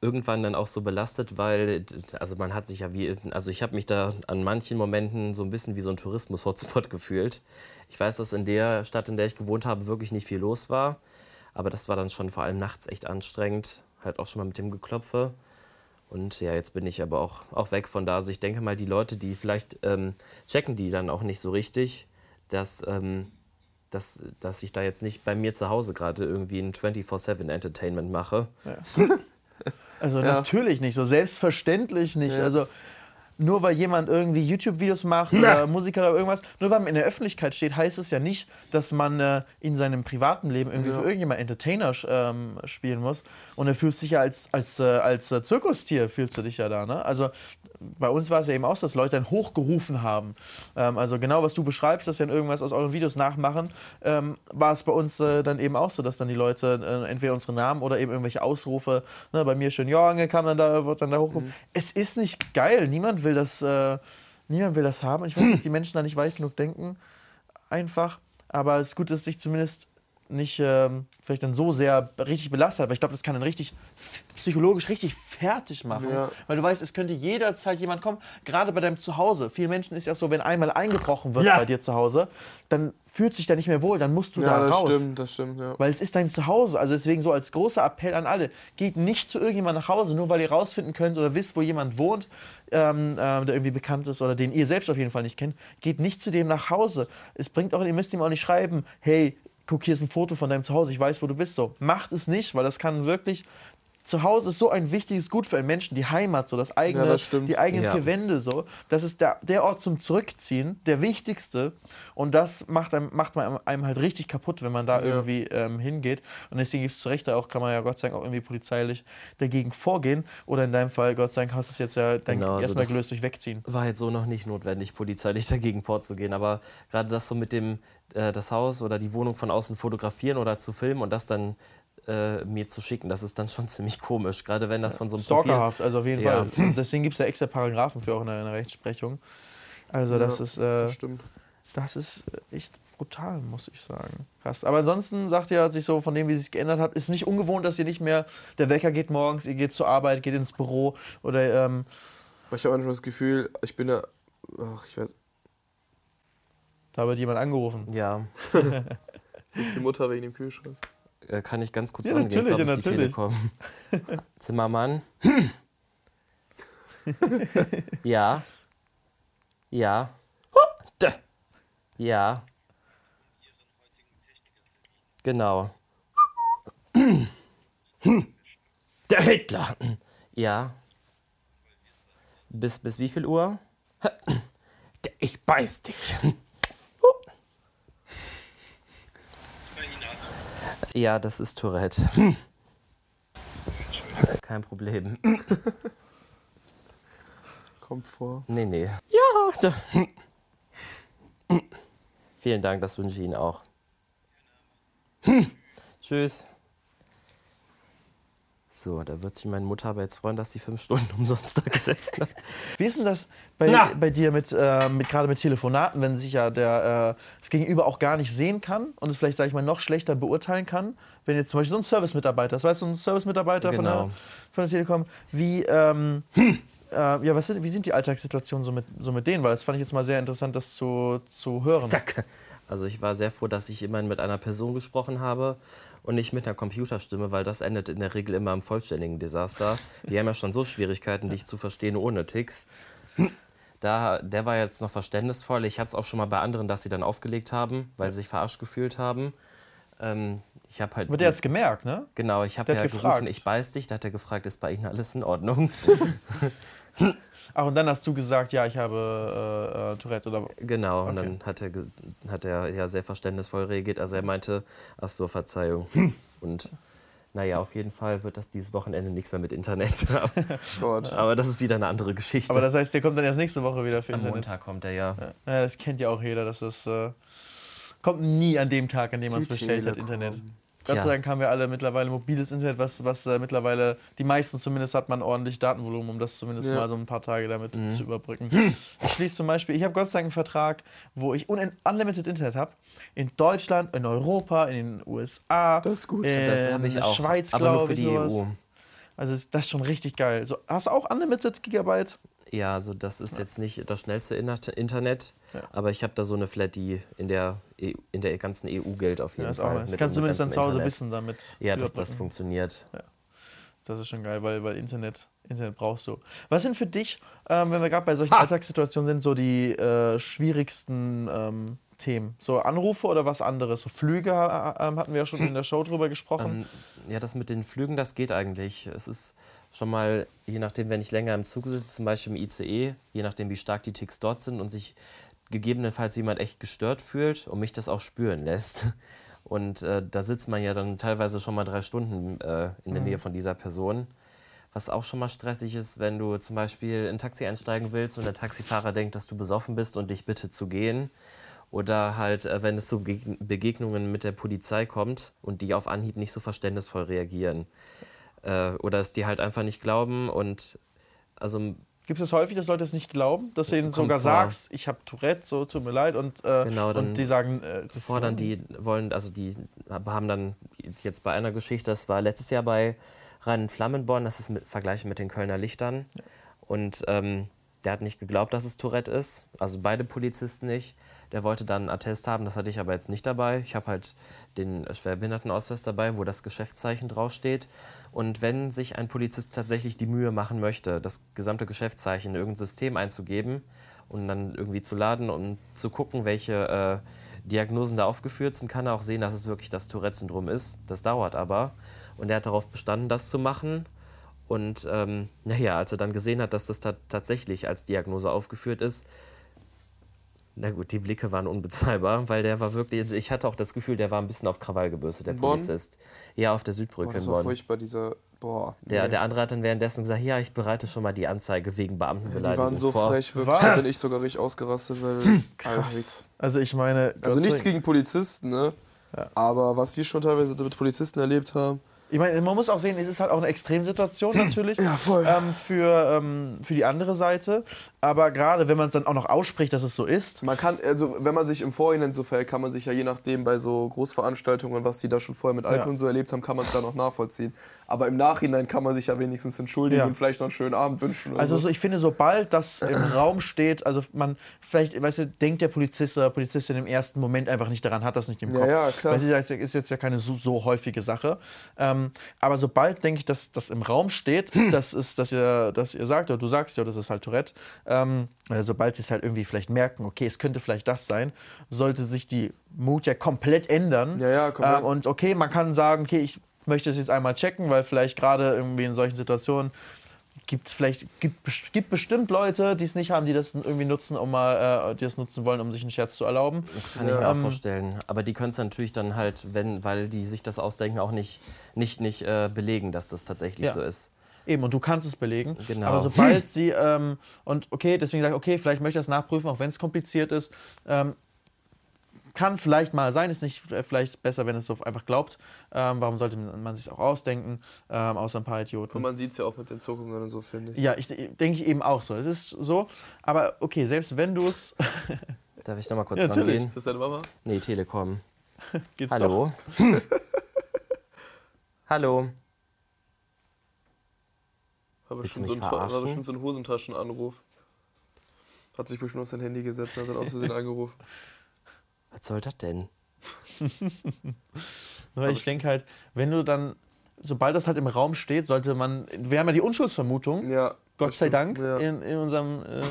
Irgendwann dann auch so belastet, weil, also man hat sich ja wie, also ich habe mich da an manchen Momenten so ein bisschen wie so ein Tourismus-Hotspot gefühlt. Ich weiß, dass in der Stadt, in der ich gewohnt habe, wirklich nicht viel los war. Aber das war dann schon vor allem nachts echt anstrengend. Halt auch schon mal mit dem Geklopfe. Und ja, jetzt bin ich aber auch, auch weg von da. Also ich denke mal, die Leute, die vielleicht ähm, checken die dann auch nicht so richtig, dass, ähm, dass, dass ich da jetzt nicht bei mir zu Hause gerade irgendwie ein 24-7 Entertainment mache.
Also
Ja.
natürlich nicht, so selbstverständlich nicht.
Ja.
Also nur weil jemand irgendwie YouTube-Videos macht oder Musiker oder irgendwas, nur weil man in der Öffentlichkeit steht, heißt es ja nicht, dass man äh, in seinem privaten Leben irgendwie
Ja.
für irgendjemand Entertainer ähm, spielen muss. Und er fühlt sich ja als, als, äh, als äh, Zirkustier, fühlst du dich ja da. Ne? Also bei uns war es ja eben auch, dass Leute dann hochgerufen haben. Ähm, also genau, was du beschreibst, dass sie dann irgendwas aus euren Videos nachmachen, ähm, war es bei uns äh, dann eben auch so, dass dann die Leute äh, entweder unsere Namen oder eben irgendwelche Ausrufe, ne, bei mir schön Jorge kam dann da, wird dann da hochgerufen. Es ist nicht geil, niemand will das, äh, niemand will das haben. Ich weiß nicht, ob die Menschen da nicht weit genug denken, einfach. Aber es ist gut, dass sich zumindest nicht ähm, vielleicht dann so sehr richtig belastet, aber ich glaube, das kann dann richtig psychologisch richtig fertig machen,
Ja.
weil du weißt, es könnte jederzeit jemand kommen, gerade bei deinem Zuhause. Vielen Menschen ist ja so, wenn einmal eingebrochen wird
Ja.
bei dir zu Hause, dann fühlt sich da nicht mehr wohl, dann musst du
Ja,
da
das
raus.
stimmt, das stimmt, ja.
Weil es ist dein Zuhause. Also deswegen so als großer Appell an alle, geht nicht zu irgendjemandem nach Hause, nur weil ihr rausfinden könnt oder wisst, wo jemand wohnt, ähm, ähm, der irgendwie bekannt ist oder den ihr selbst auf jeden Fall nicht kennt. Geht nicht zu dem nach Hause. Es bringt auch, ihr müsst ihm auch nicht schreiben, hey, guck, hier ist ein Foto von deinem Zuhause, ich weiß, wo du bist. So, macht es nicht, weil das kann wirklich. Zu Hause ist so ein wichtiges Gut für einen Menschen, die Heimat, so das eigene,
Ja, das
die eigenen
Ja.
vier Wände, so. Das ist der, der Ort zum Zurückziehen, der wichtigste. Und das macht einem, macht man einem halt richtig kaputt, wenn man da
Ja.
irgendwie ähm, hingeht. Und deswegen gibt es zu Recht da auch, kann man ja Gott sei Dank auch irgendwie polizeilich dagegen vorgehen. Oder in deinem Fall, Gott sei Dank, hast du es jetzt ja dann
Genau, also
erstmal
das-
gelöst durch Wegziehen.
war jetzt so noch nicht notwendig, polizeilich dagegen vorzugehen. Aber gerade das so mit dem äh, das Haus oder die Wohnung von außen fotografieren oder zu filmen und das dann äh, mir zu schicken, das ist dann schon ziemlich komisch. Gerade wenn das von so einem Profil.
Stalkerhaft, also auf jeden
Ja.
Fall. Deswegen gibt es ja extra Paragraphen für auch in der, in der Rechtsprechung. Also das
Ja,
ist, äh,
Das stimmt.
das ist echt brutal, muss ich sagen. Krass. Aber ansonsten sagt ihr, hat sich so von dem, wie es sich geändert hat, ist nicht ungewohnt, dass ihr nicht mehr, der Wecker geht morgens, ihr geht zur Arbeit, geht ins Büro oder ähm,
ich habe manchmal das Gefühl, ich bin da. Ach, ich weiß.
da wird jemand angerufen.
Ja,
Das ist die Mutter wegen dem Kühlschrank.
Äh, kann ich ganz kurz
Ja,
angehen. Ich
natürlich,
glaube,
ja,
es ist die
natürlich.
Telekom. Zimmermann. ja. Ja. Ja. Genau. Der Hitler. Ja. Bis, bis wie viel Uhr? Ich beiß dich. Ja, das ist Tourette. Kein Problem.
Kommt vor.
Nee, nee. Ja. Da. Vielen Dank, das wünsche ich Ihnen auch. Tschüss. So, da wird sich meine Mutter aber jetzt freuen, dass sie fünf Stunden umsonst da gesessen hat.
Wie ist denn das bei,
Na.
bei dir mit, äh, mit gerade mit Telefonaten, wenn sich ja der äh, das Gegenüber auch gar nicht sehen kann und es vielleicht, sage ich mal, noch schlechter beurteilen kann, wenn jetzt zum Beispiel so ein Service-Mitarbeiter, das weißt du, ein Service-Mitarbeiter von,
Genau.
der, von der Telekom, wie, ähm, äh, ja, was sind, wie sind die Alltagssituationen so mit, so mit denen? Weil das fand ich jetzt mal sehr interessant, das zu, zu hören.
Zack. Also ich war sehr froh, dass ich immerhin mit einer Person gesprochen habe und nicht mit einer Computerstimme, weil das endet in der Regel immer im vollständigen Desaster. Die haben ja schon so Schwierigkeiten, dich zu verstehen ohne Ticks. Da, der war jetzt noch verständnisvoll. Ich hatte es auch schon mal bei anderen, dass sie dann aufgelegt haben, weil sie sich verarscht gefühlt haben. Ähm, ich habe halt
der hat es gemerkt, ne?
genau, ich habe ja gerufen, ich beiß dich. Da hat er gefragt, ist bei Ihnen alles in Ordnung?
Ach, und dann hast du gesagt, ja, ich habe äh, äh, Tourette oder.
Genau, und
Okay.
dann hat er, hat er ja sehr verständnisvoll reagiert. Also er meinte, ach so, Verzeihung. Und naja, auf jeden Fall wird das dieses Wochenende nichts mehr mit Internet.
Gott.
Aber das ist wieder eine andere Geschichte.
Aber das heißt, der kommt dann erst nächste Woche wieder für
Am
Internet.
Montag kommt er ja.
Ja, das kennt ja auch jeder, dass das äh, kommt nie an dem Tag, an dem man es bestellt hat,
Telekom.
Gott sei Dank haben wir alle mittlerweile mobiles Internet, was, was äh, mittlerweile, die meisten zumindest hat man ordentlich Datenvolumen, um das zumindest
Ja.
mal so ein paar Tage damit zu überbrücken. Ich schließe zum Beispiel, ich habe Gott sei Dank einen Vertrag, wo ich un unlimited Internet habe. In Deutschland, in Europa, in den USA.
Das ist gut.
Äh,
Das habe ich
in der
auch.
Schweiz,
aber nur
glaub
für
ich,
die
sowas.
EU.
Also ist das schon richtig geil. So, hast du auch unlimited Gigabyte?
Ja, also das ist jetzt nicht das schnellste Inter- Internet,
Ja.
aber ich habe da so eine Flat, die in der, EU, in der ganzen EU gilt auf jeden
Ja,
Fall. mit
Kannst du zumindest dann zu Hause
Internet.
wissen damit.
Ja, dass das funktioniert.
Das ist schon geil, weil, weil Internet, Internet brauchst du. Was sind für dich, ähm, wenn wir gerade bei solchen
Ha!
Alltagssituationen sind, so die äh, schwierigsten ähm, Themen? So Anrufe oder was anderes? So Flüge äh, ähm, hatten wir ja schon in der Show drüber gesprochen.
Ähm, ja, das mit den Flügen, das geht eigentlich. Es ist schon mal, je nachdem, wenn ich länger im Zug sitze, zum Beispiel im ICE, je nachdem, wie stark die Ticks dort sind und sich gegebenenfalls jemand echt gestört fühlt und mich das auch spüren lässt. Und äh, da sitzt man ja dann teilweise schon mal drei Stunden äh, in der Nähe von dieser Person. Was auch schon mal stressig ist, wenn du zum Beispiel in ein Taxi einsteigen willst und der Taxifahrer denkt, dass du besoffen bist und dich bittet zu gehen. Oder halt, äh, wenn es zu Geg- Begegnungen mit der Polizei kommt und die auf Anhieb nicht so verständnisvoll reagieren. Äh, oder es dir halt einfach nicht glauben und also
Gibt es häufig, dass Leute es nicht glauben, dass du ihnen sogar
vor.
sagst, ich habe Tourette, so tut mir leid und, äh,
Genau, dann
und die sagen, äh, das
fordern die, wollen, also die haben dann jetzt bei einer Geschichte, das war letztes Jahr bei Rhein Flammenborn, das ist mit, vergleichen mit den Kölner Lichtern. Und ähm, der hat nicht geglaubt, dass es Tourette ist, also beide Polizisten nicht. Der wollte dann einen Attest haben, das hatte ich aber jetzt nicht dabei. Ich habe halt den Schwerbehindertenausweis dabei, wo das Geschäftszeichen draufsteht. Und wenn sich ein Polizist tatsächlich die Mühe machen möchte, das gesamte Geschäftszeichen in irgendein System einzugeben und dann irgendwie zu laden und zu gucken, welche äh, Diagnosen da aufgeführt sind, kann er auch sehen, dass es wirklich das Tourette-Syndrom ist. Das dauert aber. Und er hat darauf bestanden, das zu machen. Und ähm, naja, als er dann gesehen hat, dass das ta tatsächlich als Diagnose aufgeführt ist, na gut, die Blicke waren unbezahlbar, weil der war wirklich, ich hatte auch das Gefühl, der war ein bisschen auf Krawall gebürstet, der
Bonn?
Polizist. Ja, auf der
Boah,
Südbrücke
das
in
war
Bonn.
furchtbar, dieser. Boah.
Der,
nee.
der andere hat dann währenddessen gesagt, ja, ich bereite schon mal die Anzeige wegen
die
Beamtenbeleidigung
waren so
vor.
frech, wirklich.
Was?
Da bin ich sogar richtig ausgerastet, weil. Alter,
Also ich meine,
Also nichts gegen Polizisten, ne?
Ja.
Aber was wir schon teilweise mit Polizisten erlebt haben.
Ich meine, man muss auch sehen, es ist halt auch eine Extremsituation natürlich
Ja, voll.
ähm, für, ähm, für die andere Seite. Aber gerade wenn man es dann auch noch ausspricht, dass es so ist,
Man kann, also wenn man sich im Vorhinein so verhält, kann man sich ja je nachdem bei so Großveranstaltungen, was die da schon vorher mit Alkohol
Ja.
und so erlebt haben, kann man es dann auch nachvollziehen. Aber im Nachhinein kann man sich ja wenigstens entschuldigen
Ja.
und vielleicht noch einen schönen Abend wünschen.
Also
so.
so, ich finde, sobald das im Raum steht, also man, vielleicht, weißt du, denkt der Polizist oder Polizistin im ersten Moment einfach nicht daran, hat das nicht im
Ja,
Kopf.
ja, klar.
Weil das ist jetzt ja keine so, so häufige Sache. Ähm, aber sobald, denke ich, dass das im Raum steht, das ist, dass ihr, dass ihr sagt, oder du sagst ja, das ist halt Tourette, ähm, oder sobald sie es halt irgendwie vielleicht merken, okay, es könnte vielleicht das sein, sollte sich die Mut ja komplett ändern.
Ja, ja, komplett.
Ähm, und okay, man kann sagen, okay, ich möchte es jetzt einmal checken, weil vielleicht gerade irgendwie in solchen Situationen gibt vielleicht gibt, gibt bestimmt Leute, die es nicht haben, die das irgendwie nutzen, um mal, äh, die das nutzen wollen, um sich einen Scherz zu erlauben.
Das kann ich mir auch
Ähm,
vorstellen. Aber die können es natürlich dann halt, wenn, weil die sich das ausdenken, auch nicht, nicht, nicht äh, belegen, dass das tatsächlich
Ja.
so ist.
Eben, und du kannst es belegen.
Genau.
Aber sobald sie, ähm, und okay, deswegen sage ich, okay, vielleicht möchte ich das nachprüfen, auch wenn es kompliziert ist. Ähm, kann vielleicht mal sein, ist nicht äh, vielleicht besser, wenn es so einfach glaubt. Ähm, warum sollte man sich auch ausdenken, ähm, außer ein paar Idioten?
Und man sieht es ja auch mit den Zuckungen und so, finde ich.
Ja, ich denke ich eben auch so. Es ist so, aber okay, selbst wenn du es.
Darf ich nochmal kurz
Ja, natürlich.
rangehen?
Ist das deine Mama?
Nee, Telekom.
geht's Doch.
Hallo. Hallo.
War bestimmt, so ein, war bestimmt so ein Hosentaschenanruf. Hat sich bestimmt auf sein Handy gesetzt und hat dann aus Versehen angerufen.
Was soll das denn?
Weil ich denke halt, wenn du dann, sobald das halt im Raum steht, sollte man. Wir haben ja die Unschuldsvermutung.
Ja.
Gott sei
stimmt.
Dank,
Ja.
in, in, unserem, äh,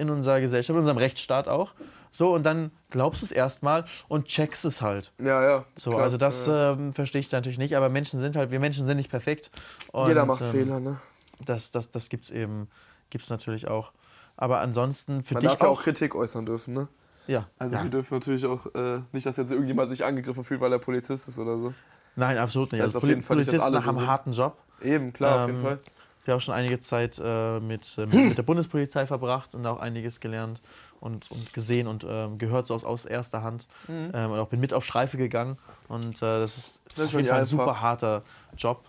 in unserer Gesellschaft, in unserem Rechtsstaat auch. So, und dann glaubst du es erstmal und checkst es halt.
ja, ja.
So,
klar.
also das
Ja.
ähm, verstehe ich natürlich nicht, aber Menschen sind halt, wir Menschen sind nicht perfekt. Und,
Jeder macht
ähm,
Fehler, ne?
Das, das, das gibt es eben, gibt es natürlich auch. Aber ansonsten für
Man
dich
darf ja
auch.
auch Kritik äußern dürfen, ne?
ja.
Also
Ja.
wir dürfen natürlich auch äh, nicht, dass jetzt irgendjemand sich angegriffen fühlt, weil er Polizist ist oder so.
Nein, absolut nicht.
Das heißt
also
auf jeden Fall nicht,
Polizisten
so
haben einen harten Job.
Eben, klar, auf jeden
Ähm,
Fall.
Ich habe auch schon einige Zeit äh, mit, äh, mit der Bundespolizei verbracht und auch einiges gelernt und, und gesehen und ähm, gehört so aus, aus erster Hand. Ähm, und auch bin mit auf Streife gegangen. Und äh, das ist, das
ist
auf
schon
jeden
nicht
Fall ein super harter Job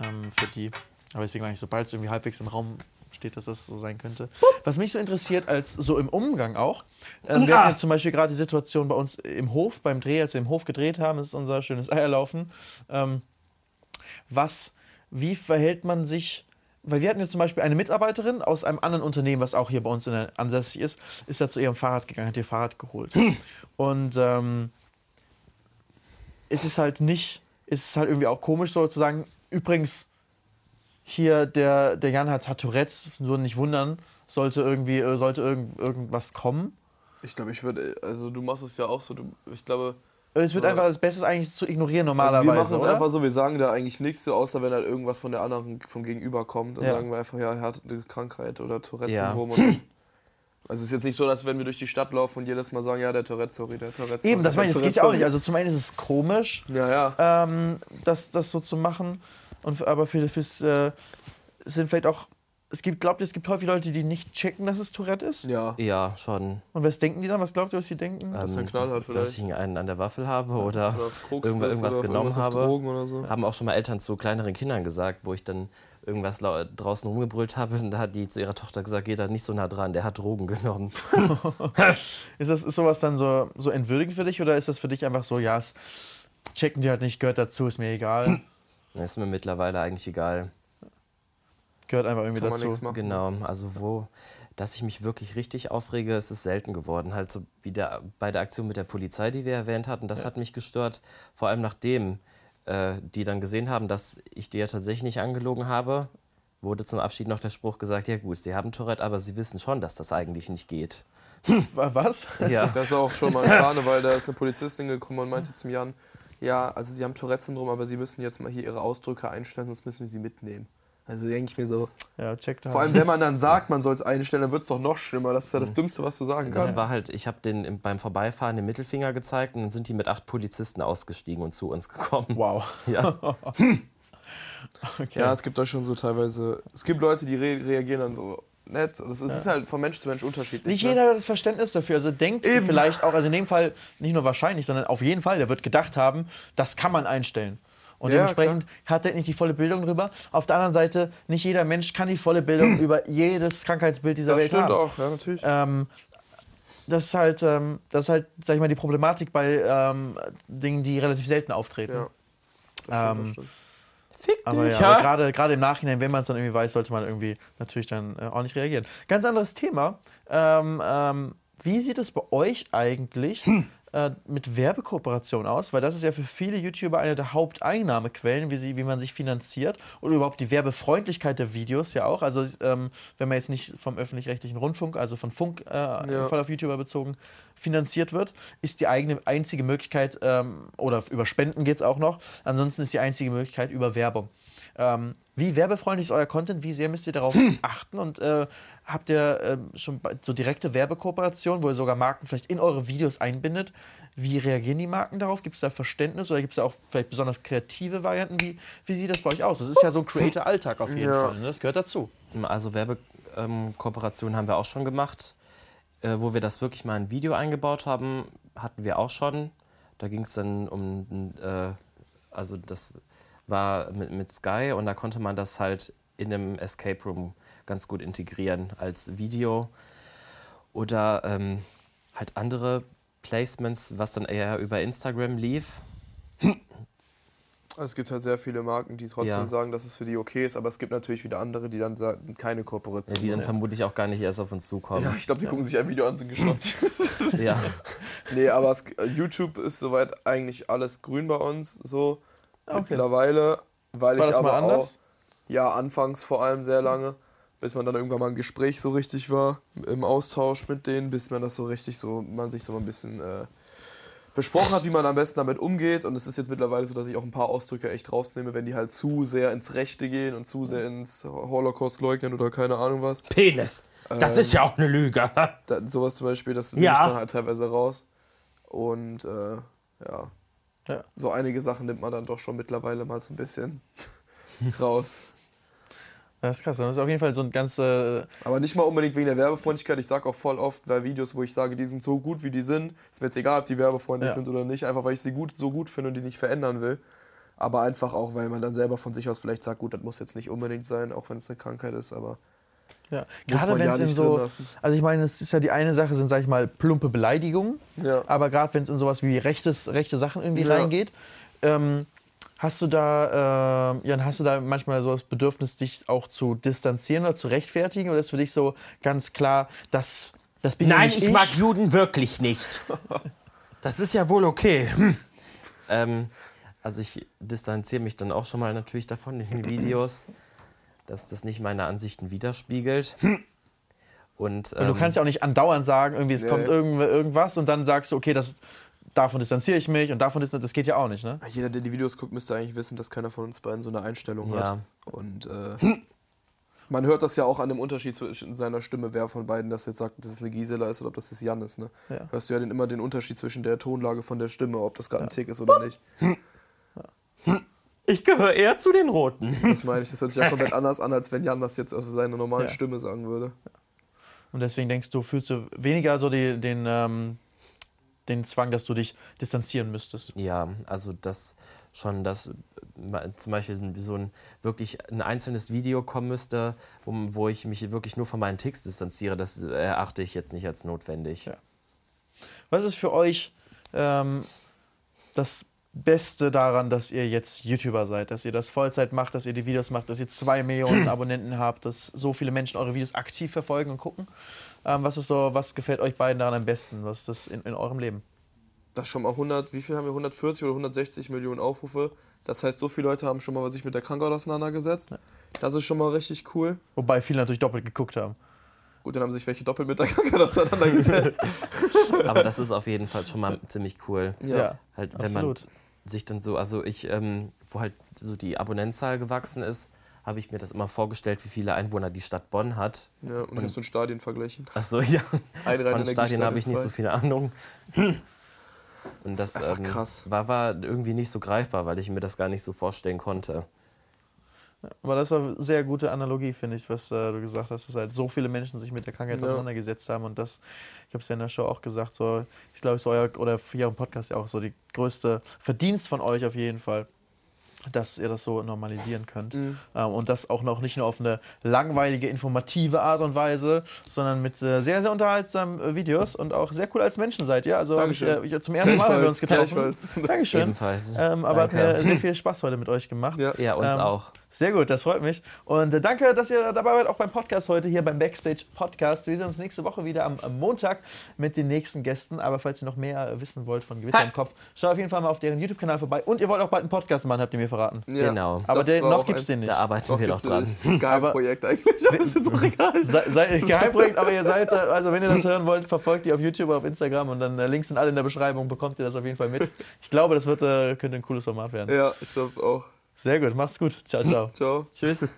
ähm, für die. Aber deswegen meine ich, sobald es irgendwie halbwegs im Raum steht, dass das so sein könnte. Was mich so interessiert, als so im Umgang auch, ähm, wir hatten ja zum Beispiel gerade die Situation bei uns im Hof, beim Dreh, als wir im Hof gedreht haben, das ist unser schönes Eierlaufen. Ähm, was, wie verhält man sich, weil wir hatten jetzt zum Beispiel eine Mitarbeiterin aus einem anderen Unternehmen, was auch hier bei uns der, ansässig ist, ist da zu ihrem Fahrrad gegangen, hat ihr Fahrrad geholt. Und ähm, es ist halt nicht, es ist halt irgendwie auch komisch so zu sagen, übrigens, hier der, der Jan hat, hat Tourette, so nicht wundern, sollte irgendwie, äh, sollte irgend, irgendwas kommen.
Ich glaube, ich würde, also du machst es ja auch so, du, ich glaube,
Es wird
Ja.
einfach das Beste ist eigentlich zu ignorieren normalerweise.
also wir machen es
oder?
einfach so, wir sagen da eigentlich nichts so, außer wenn halt irgendwas von der anderen, vom Gegenüber kommt, dann
Ja.
sagen wir einfach, ja, er hat eine Krankheit oder
Ja.
Tourette-Syndrom. und- Also es ist jetzt nicht so, dass wenn wir durch die Stadt laufen und jedes Mal sagen, ja, der Tourette, sorry, der Tourette.
Eben,
sorry,
das meine ich, das
Tourette,
geht ja auch nicht. Also zum einen ist es komisch,
Ja, ja.
ähm, das, das so zu machen. Und, aber für, fürs, äh, sind vielleicht auch es gibt, glaubt ihr, es gibt häufig Leute, die nicht checken, dass es Tourette ist?
Ja.
Ja, schon.
Und was denken die dann? Was glaubt ihr, was sie denken?
Dass er einen
Ähm,
Knall hat
Dass
vielleicht.
ich einen an der Waffel habe oder,
Oder
irgendwas, irgendwas
oder
genommen
irgendwas
habe.
Drogen oder so.
Haben auch schon mal Eltern zu kleineren Kindern gesagt, wo ich dann irgendwas draußen rumgebrüllt habe. Und da hat die zu ihrer Tochter gesagt, geh da nicht so nah dran, der hat Drogen genommen.
Ist, das, ist sowas dann so, so entwürdigend für dich oder ist das für dich einfach so, ja, es checken die halt nicht, gehört dazu, ist mir egal.
Das ist mir mittlerweile eigentlich egal.
Gehört einfach irgendwie
Kann man
dazu.
Genau, also wo, dass ich mich wirklich richtig aufrege, ist es selten geworden. Halt so wie der, bei der Aktion mit der Polizei, die wir erwähnt hatten, das hat mich gestört. Vor allem nachdem äh, die dann gesehen haben, dass ich die ja tatsächlich nicht angelogen habe, wurde zum Abschied noch der Spruch gesagt, ja gut, sie haben Tourette, aber sie wissen schon, dass das eigentlich nicht geht.
Wa- Was?
Ja,
Das ist auch schon mal ein Karneval, da ist eine Polizistin gekommen und meinte zum Jan, ja, also sie haben Tourette-Syndrom, aber sie müssen jetzt mal hier ihre Ausdrücke einstellen, sonst müssen wir sie mitnehmen. Also denke ich mir so,
Ja, checkt
vor allem wenn man dann sagt, man soll es einstellen, dann wird es doch noch schlimmer. Das ist ja das Dümmste, was du sagen
das
kannst.
war halt, ich habe den im- beim Vorbeifahren den Mittelfinger gezeigt und dann sind die mit acht Polizisten ausgestiegen und zu uns gekommen.
Wow.
Ja.
Okay.
Ja, es gibt da schon so teilweise, es gibt Leute, die re reagieren dann so nett. Das ist halt von Mensch zu Mensch unterschiedlich.
Nicht
ne?
jeder hat das Verständnis dafür. Also denkt
Eben.
vielleicht auch, also in dem Fall nicht nur wahrscheinlich, sondern auf jeden Fall, der wird gedacht haben, das kann man einstellen. Und
Ja,
dementsprechend hat er nicht die volle Bildung drüber. Auf der anderen Seite, nicht jeder Mensch kann die volle Bildung über jedes Krankheitsbild dieser
Das
Welt
stimmt
haben.
auch, ja, natürlich.
Ähm, das ist halt, ähm, das ist halt, sag ich mal, die Problematik bei ähm, Dingen, die relativ selten auftreten.
ja. Das stimmt,
ähm,
das stimmt.
Aber ja, aber gerade gerade im Nachhinein, wenn man es dann irgendwie weiß, sollte man irgendwie natürlich dann äh, auch nicht reagieren. Ganz anderes Thema. Ähm, ähm, wie sieht es bei euch eigentlich äh, mit Werbekooperation aus? Weil das ist ja für viele YouTuber eine der Haupteinnahmequellen, wie, sie, wie man sich finanziert. Oder überhaupt die Werbefreundlichkeit der Videos ja auch. Also ähm, wenn man jetzt nicht vom öffentlich-rechtlichen Rundfunk, also von Funk äh, voll auf YouTuber bezogen, finanziert wird, ist die eigene einzige Möglichkeit, ähm, oder über Spenden geht es auch noch, ansonsten ist die einzige Möglichkeit über Werbung. Ähm, wie werbefreundlich ist euer Content? Wie sehr müsst ihr darauf achten? Und äh, habt ihr ähm, schon so direkte Werbekooperation, wo ihr sogar Marken vielleicht in eure Videos einbindet? Wie reagieren die Marken darauf? Gibt es da Verständnis oder gibt es da auch vielleicht besonders kreative Varianten? Wie, wie sieht das bei euch aus? Das ist ja so ein Creator-Alltag auf jeden
Ja.
Fall. Ne? Das gehört dazu.
Also Werbekooperationen haben wir auch schon gemacht. Äh, wo wir das wirklich mal in ein Video eingebaut haben, hatten wir auch schon. Da ging es dann um, äh, also das war mit, mit Sky und da konnte man das halt in einem Escape Room ganz gut integrieren als Video. Oder ähm, halt andere Placements, was dann eher über Instagram lief.
Also es gibt halt sehr viele Marken, die trotzdem
Ja.
sagen, dass es für die okay ist, aber es gibt natürlich wieder andere, die dann sagen, keine
Ja,
Kooperation.
die dann vermutlich auch gar nicht erst auf uns zukommen.
ja, ich glaube, die gucken sich ein Video an, sind geschockt.
Ja.
nee, aber es, YouTube ist soweit eigentlich alles grün bei uns, so
Okay.
mittlerweile, weil
War
ich
das mal
aber auch,
anders?
Ja, anfangs vor allem sehr lange, bis man dann irgendwann mal im Gespräch so richtig war, im Austausch mit denen, bis man das so richtig so, man sich so ein bisschen äh, besprochen hat, wie man am besten damit umgeht. Und es ist jetzt mittlerweile so, dass ich auch ein paar Ausdrücke echt rausnehme, wenn die halt zu sehr ins Rechte gehen und zu sehr ins Holocaust leugnen oder keine Ahnung was.
Penis. Das ist ja auch eine Lüge.
Da, sowas zum Beispiel, das nehme
Ja.
ich dann halt teilweise raus. Und äh, ja.
Ja.
so einige Sachen nimmt man dann doch schon mittlerweile mal so ein bisschen raus.
Das ist krass. Das ist auf jeden Fall so ein ganz. Äh,
Aber nicht mal unbedingt wegen der Werbefreundlichkeit. Ich sage auch voll oft bei Videos, wo ich sage, die sind so gut, wie die sind. Ist mir jetzt egal, ob die werbefreundlich
Ja.
sind oder nicht. Einfach, weil ich sie gut, so gut finde und die nicht verändern will. Aber einfach auch, weil man dann selber von sich aus vielleicht sagt, gut, das muss jetzt nicht unbedingt sein, auch wenn es eine Krankheit ist. Aber
ja. Gerade
man
wenn
ja
es in
nicht
so. Also ich meine, es ist ja die eine Sache, sind, sag ich mal, plumpe Beleidigungen.
ja.
Aber gerade wenn es in sowas wie rechtes, rechte Sachen irgendwie
Ja.
reingeht, ähm, hast du da, ähm, Jan, hast du da manchmal so das Bedürfnis, dich auch zu distanzieren oder zu rechtfertigen? Oder ist für dich so ganz klar, dass das bin ja
Nein,
nicht
ich mag Juden wirklich nicht. Das ist ja wohl okay. Hm.
Ähm, also ich distanziere mich dann auch schon mal natürlich davon in den Videos, dass das nicht meine Ansichten widerspiegelt. Und,
Und du
ähm,
kannst ja auch nicht andauernd sagen, irgendwie es
Nee.
kommt irgendw irgendwas und dann sagst du, okay, das, davon distanziere ich mich und davon ist das geht ja auch nicht, ne?
Jeder, der die Videos guckt, müsste eigentlich wissen, dass keiner von uns beiden so eine Einstellung hat.
Ja.
Und äh, man hört das ja auch an dem Unterschied zwischen seiner Stimme, wer von beiden das jetzt sagt, dass es eine Gisela ist oder ob das jetzt Jan ist. Ne?
Ja.
Hörst du ja den, immer den Unterschied zwischen der Tonlage von der Stimme, ob das gerade ein Tick ist oder nicht.
Ich gehöre eher zu den Roten.
Das meine ich, das hört sich ja komplett anders an, als wenn Jan das jetzt auf seine normale
Ja.
Stimme sagen würde.
Und deswegen denkst du, fühlst du weniger so die, den, ähm, den Zwang, dass du dich distanzieren müsstest.
Ja, also das schon, dass zum Beispiel so ein wirklich ein einzelnes Video kommen müsste, wo, wo ich mich wirklich nur von meinen Ticks distanziere, das erachte ich jetzt nicht als notwendig.
Ja. Was ist für euch ähm, das Beste daran, dass ihr jetzt YouTuber seid, dass ihr das Vollzeit macht, dass ihr die Videos macht, dass ihr zwei Millionen Abonnenten habt, dass so viele Menschen eure Videos aktiv verfolgen und gucken? Ähm, was ist so, was gefällt euch beiden daran am besten? Was ist das in, in eurem Leben?
Das schon mal 100, wie viel haben wir? 140 oder 160 Millionen Aufrufe. Das heißt, so viele Leute haben schon mal sich mit der Krankheit auseinandergesetzt. Das ist schon mal richtig cool.
Wobei viele natürlich doppelt geguckt haben.
Gut, dann haben sich welche doppelt mit der Krankheit auseinandergesetzt.
Aber das ist auf jeden Fall schon mal ziemlich cool.
Ja.
Halt, wenn man
absolut.
sich dann so, also ich, ähm, wo halt so die Abonnentenzahl gewachsen ist, habe ich mir das immer vorgestellt, wie viele Einwohner die Stadt Bonn hat.
ja und ich hab's mit Stadien verglichen.
Achso, ja.
Ein
Von Stadien habe ich nicht so
viel.
viele Ahnung. Und das,
ist einfach
ähm,
krass.
War, war irgendwie nicht so greifbar, weil ich mir das gar nicht so vorstellen konnte.
Aber das ist eine sehr gute Analogie, finde ich, was äh, du gesagt hast, dass halt so viele Menschen sich mit der Krankheit
Ja.
auseinandergesetzt haben. Und das, ich habe es ja in der Show auch gesagt, so, ich glaube, es ist euer, oder für euren Podcast ja auch so die größte Verdienst von euch auf jeden Fall, dass ihr das so normalisieren könnt.
Mhm.
Ähm, und das auch noch nicht nur auf eine langweilige, informative Art und Weise, sondern mit äh, sehr, sehr unterhaltsamen äh, Videos und auch sehr cool als Menschen seid ihr. Also ich, äh, zum ersten Mal haben wir uns getroffen. Dankeschön.
Ebenfalls.
Ähm, aber hat
Danke.
mir sehr viel Spaß heute mit euch gemacht.
Ja.
Ja, uns
Ähm,
auch.
Sehr gut, das freut mich. Und äh, danke, dass ihr dabei wart, auch beim Podcast heute hier beim Backstage Podcast. Wir sehen uns nächste Woche wieder am, am Montag mit den nächsten Gästen. Aber falls ihr noch mehr äh, wissen wollt von Gewitter
Ha!
im Kopf, schaut auf jeden Fall mal auf deren YouTube-Kanal vorbei. Und ihr wollt auch bald einen Podcast machen, habt ihr mir verraten.
Ja,
Genau.
Aber den, noch es den nicht.
Da arbeiten
Noch
wir noch dran.
Geheimprojekt eigentlich, aber ist jetzt auch egal.
Sei, sei, Geheimprojekt, aber ihr seid, äh, also wenn ihr das hören wollt, verfolgt die auf YouTube, auf Instagram und dann äh, Links sind alle in der Beschreibung, bekommt ihr das auf jeden Fall mit. Ich glaube, das wird, könnte ein cooles Format werden.
Ja, ich glaube auch.
Sehr gut, macht's gut. Ciao, ciao.
Ciao.
Tschüss.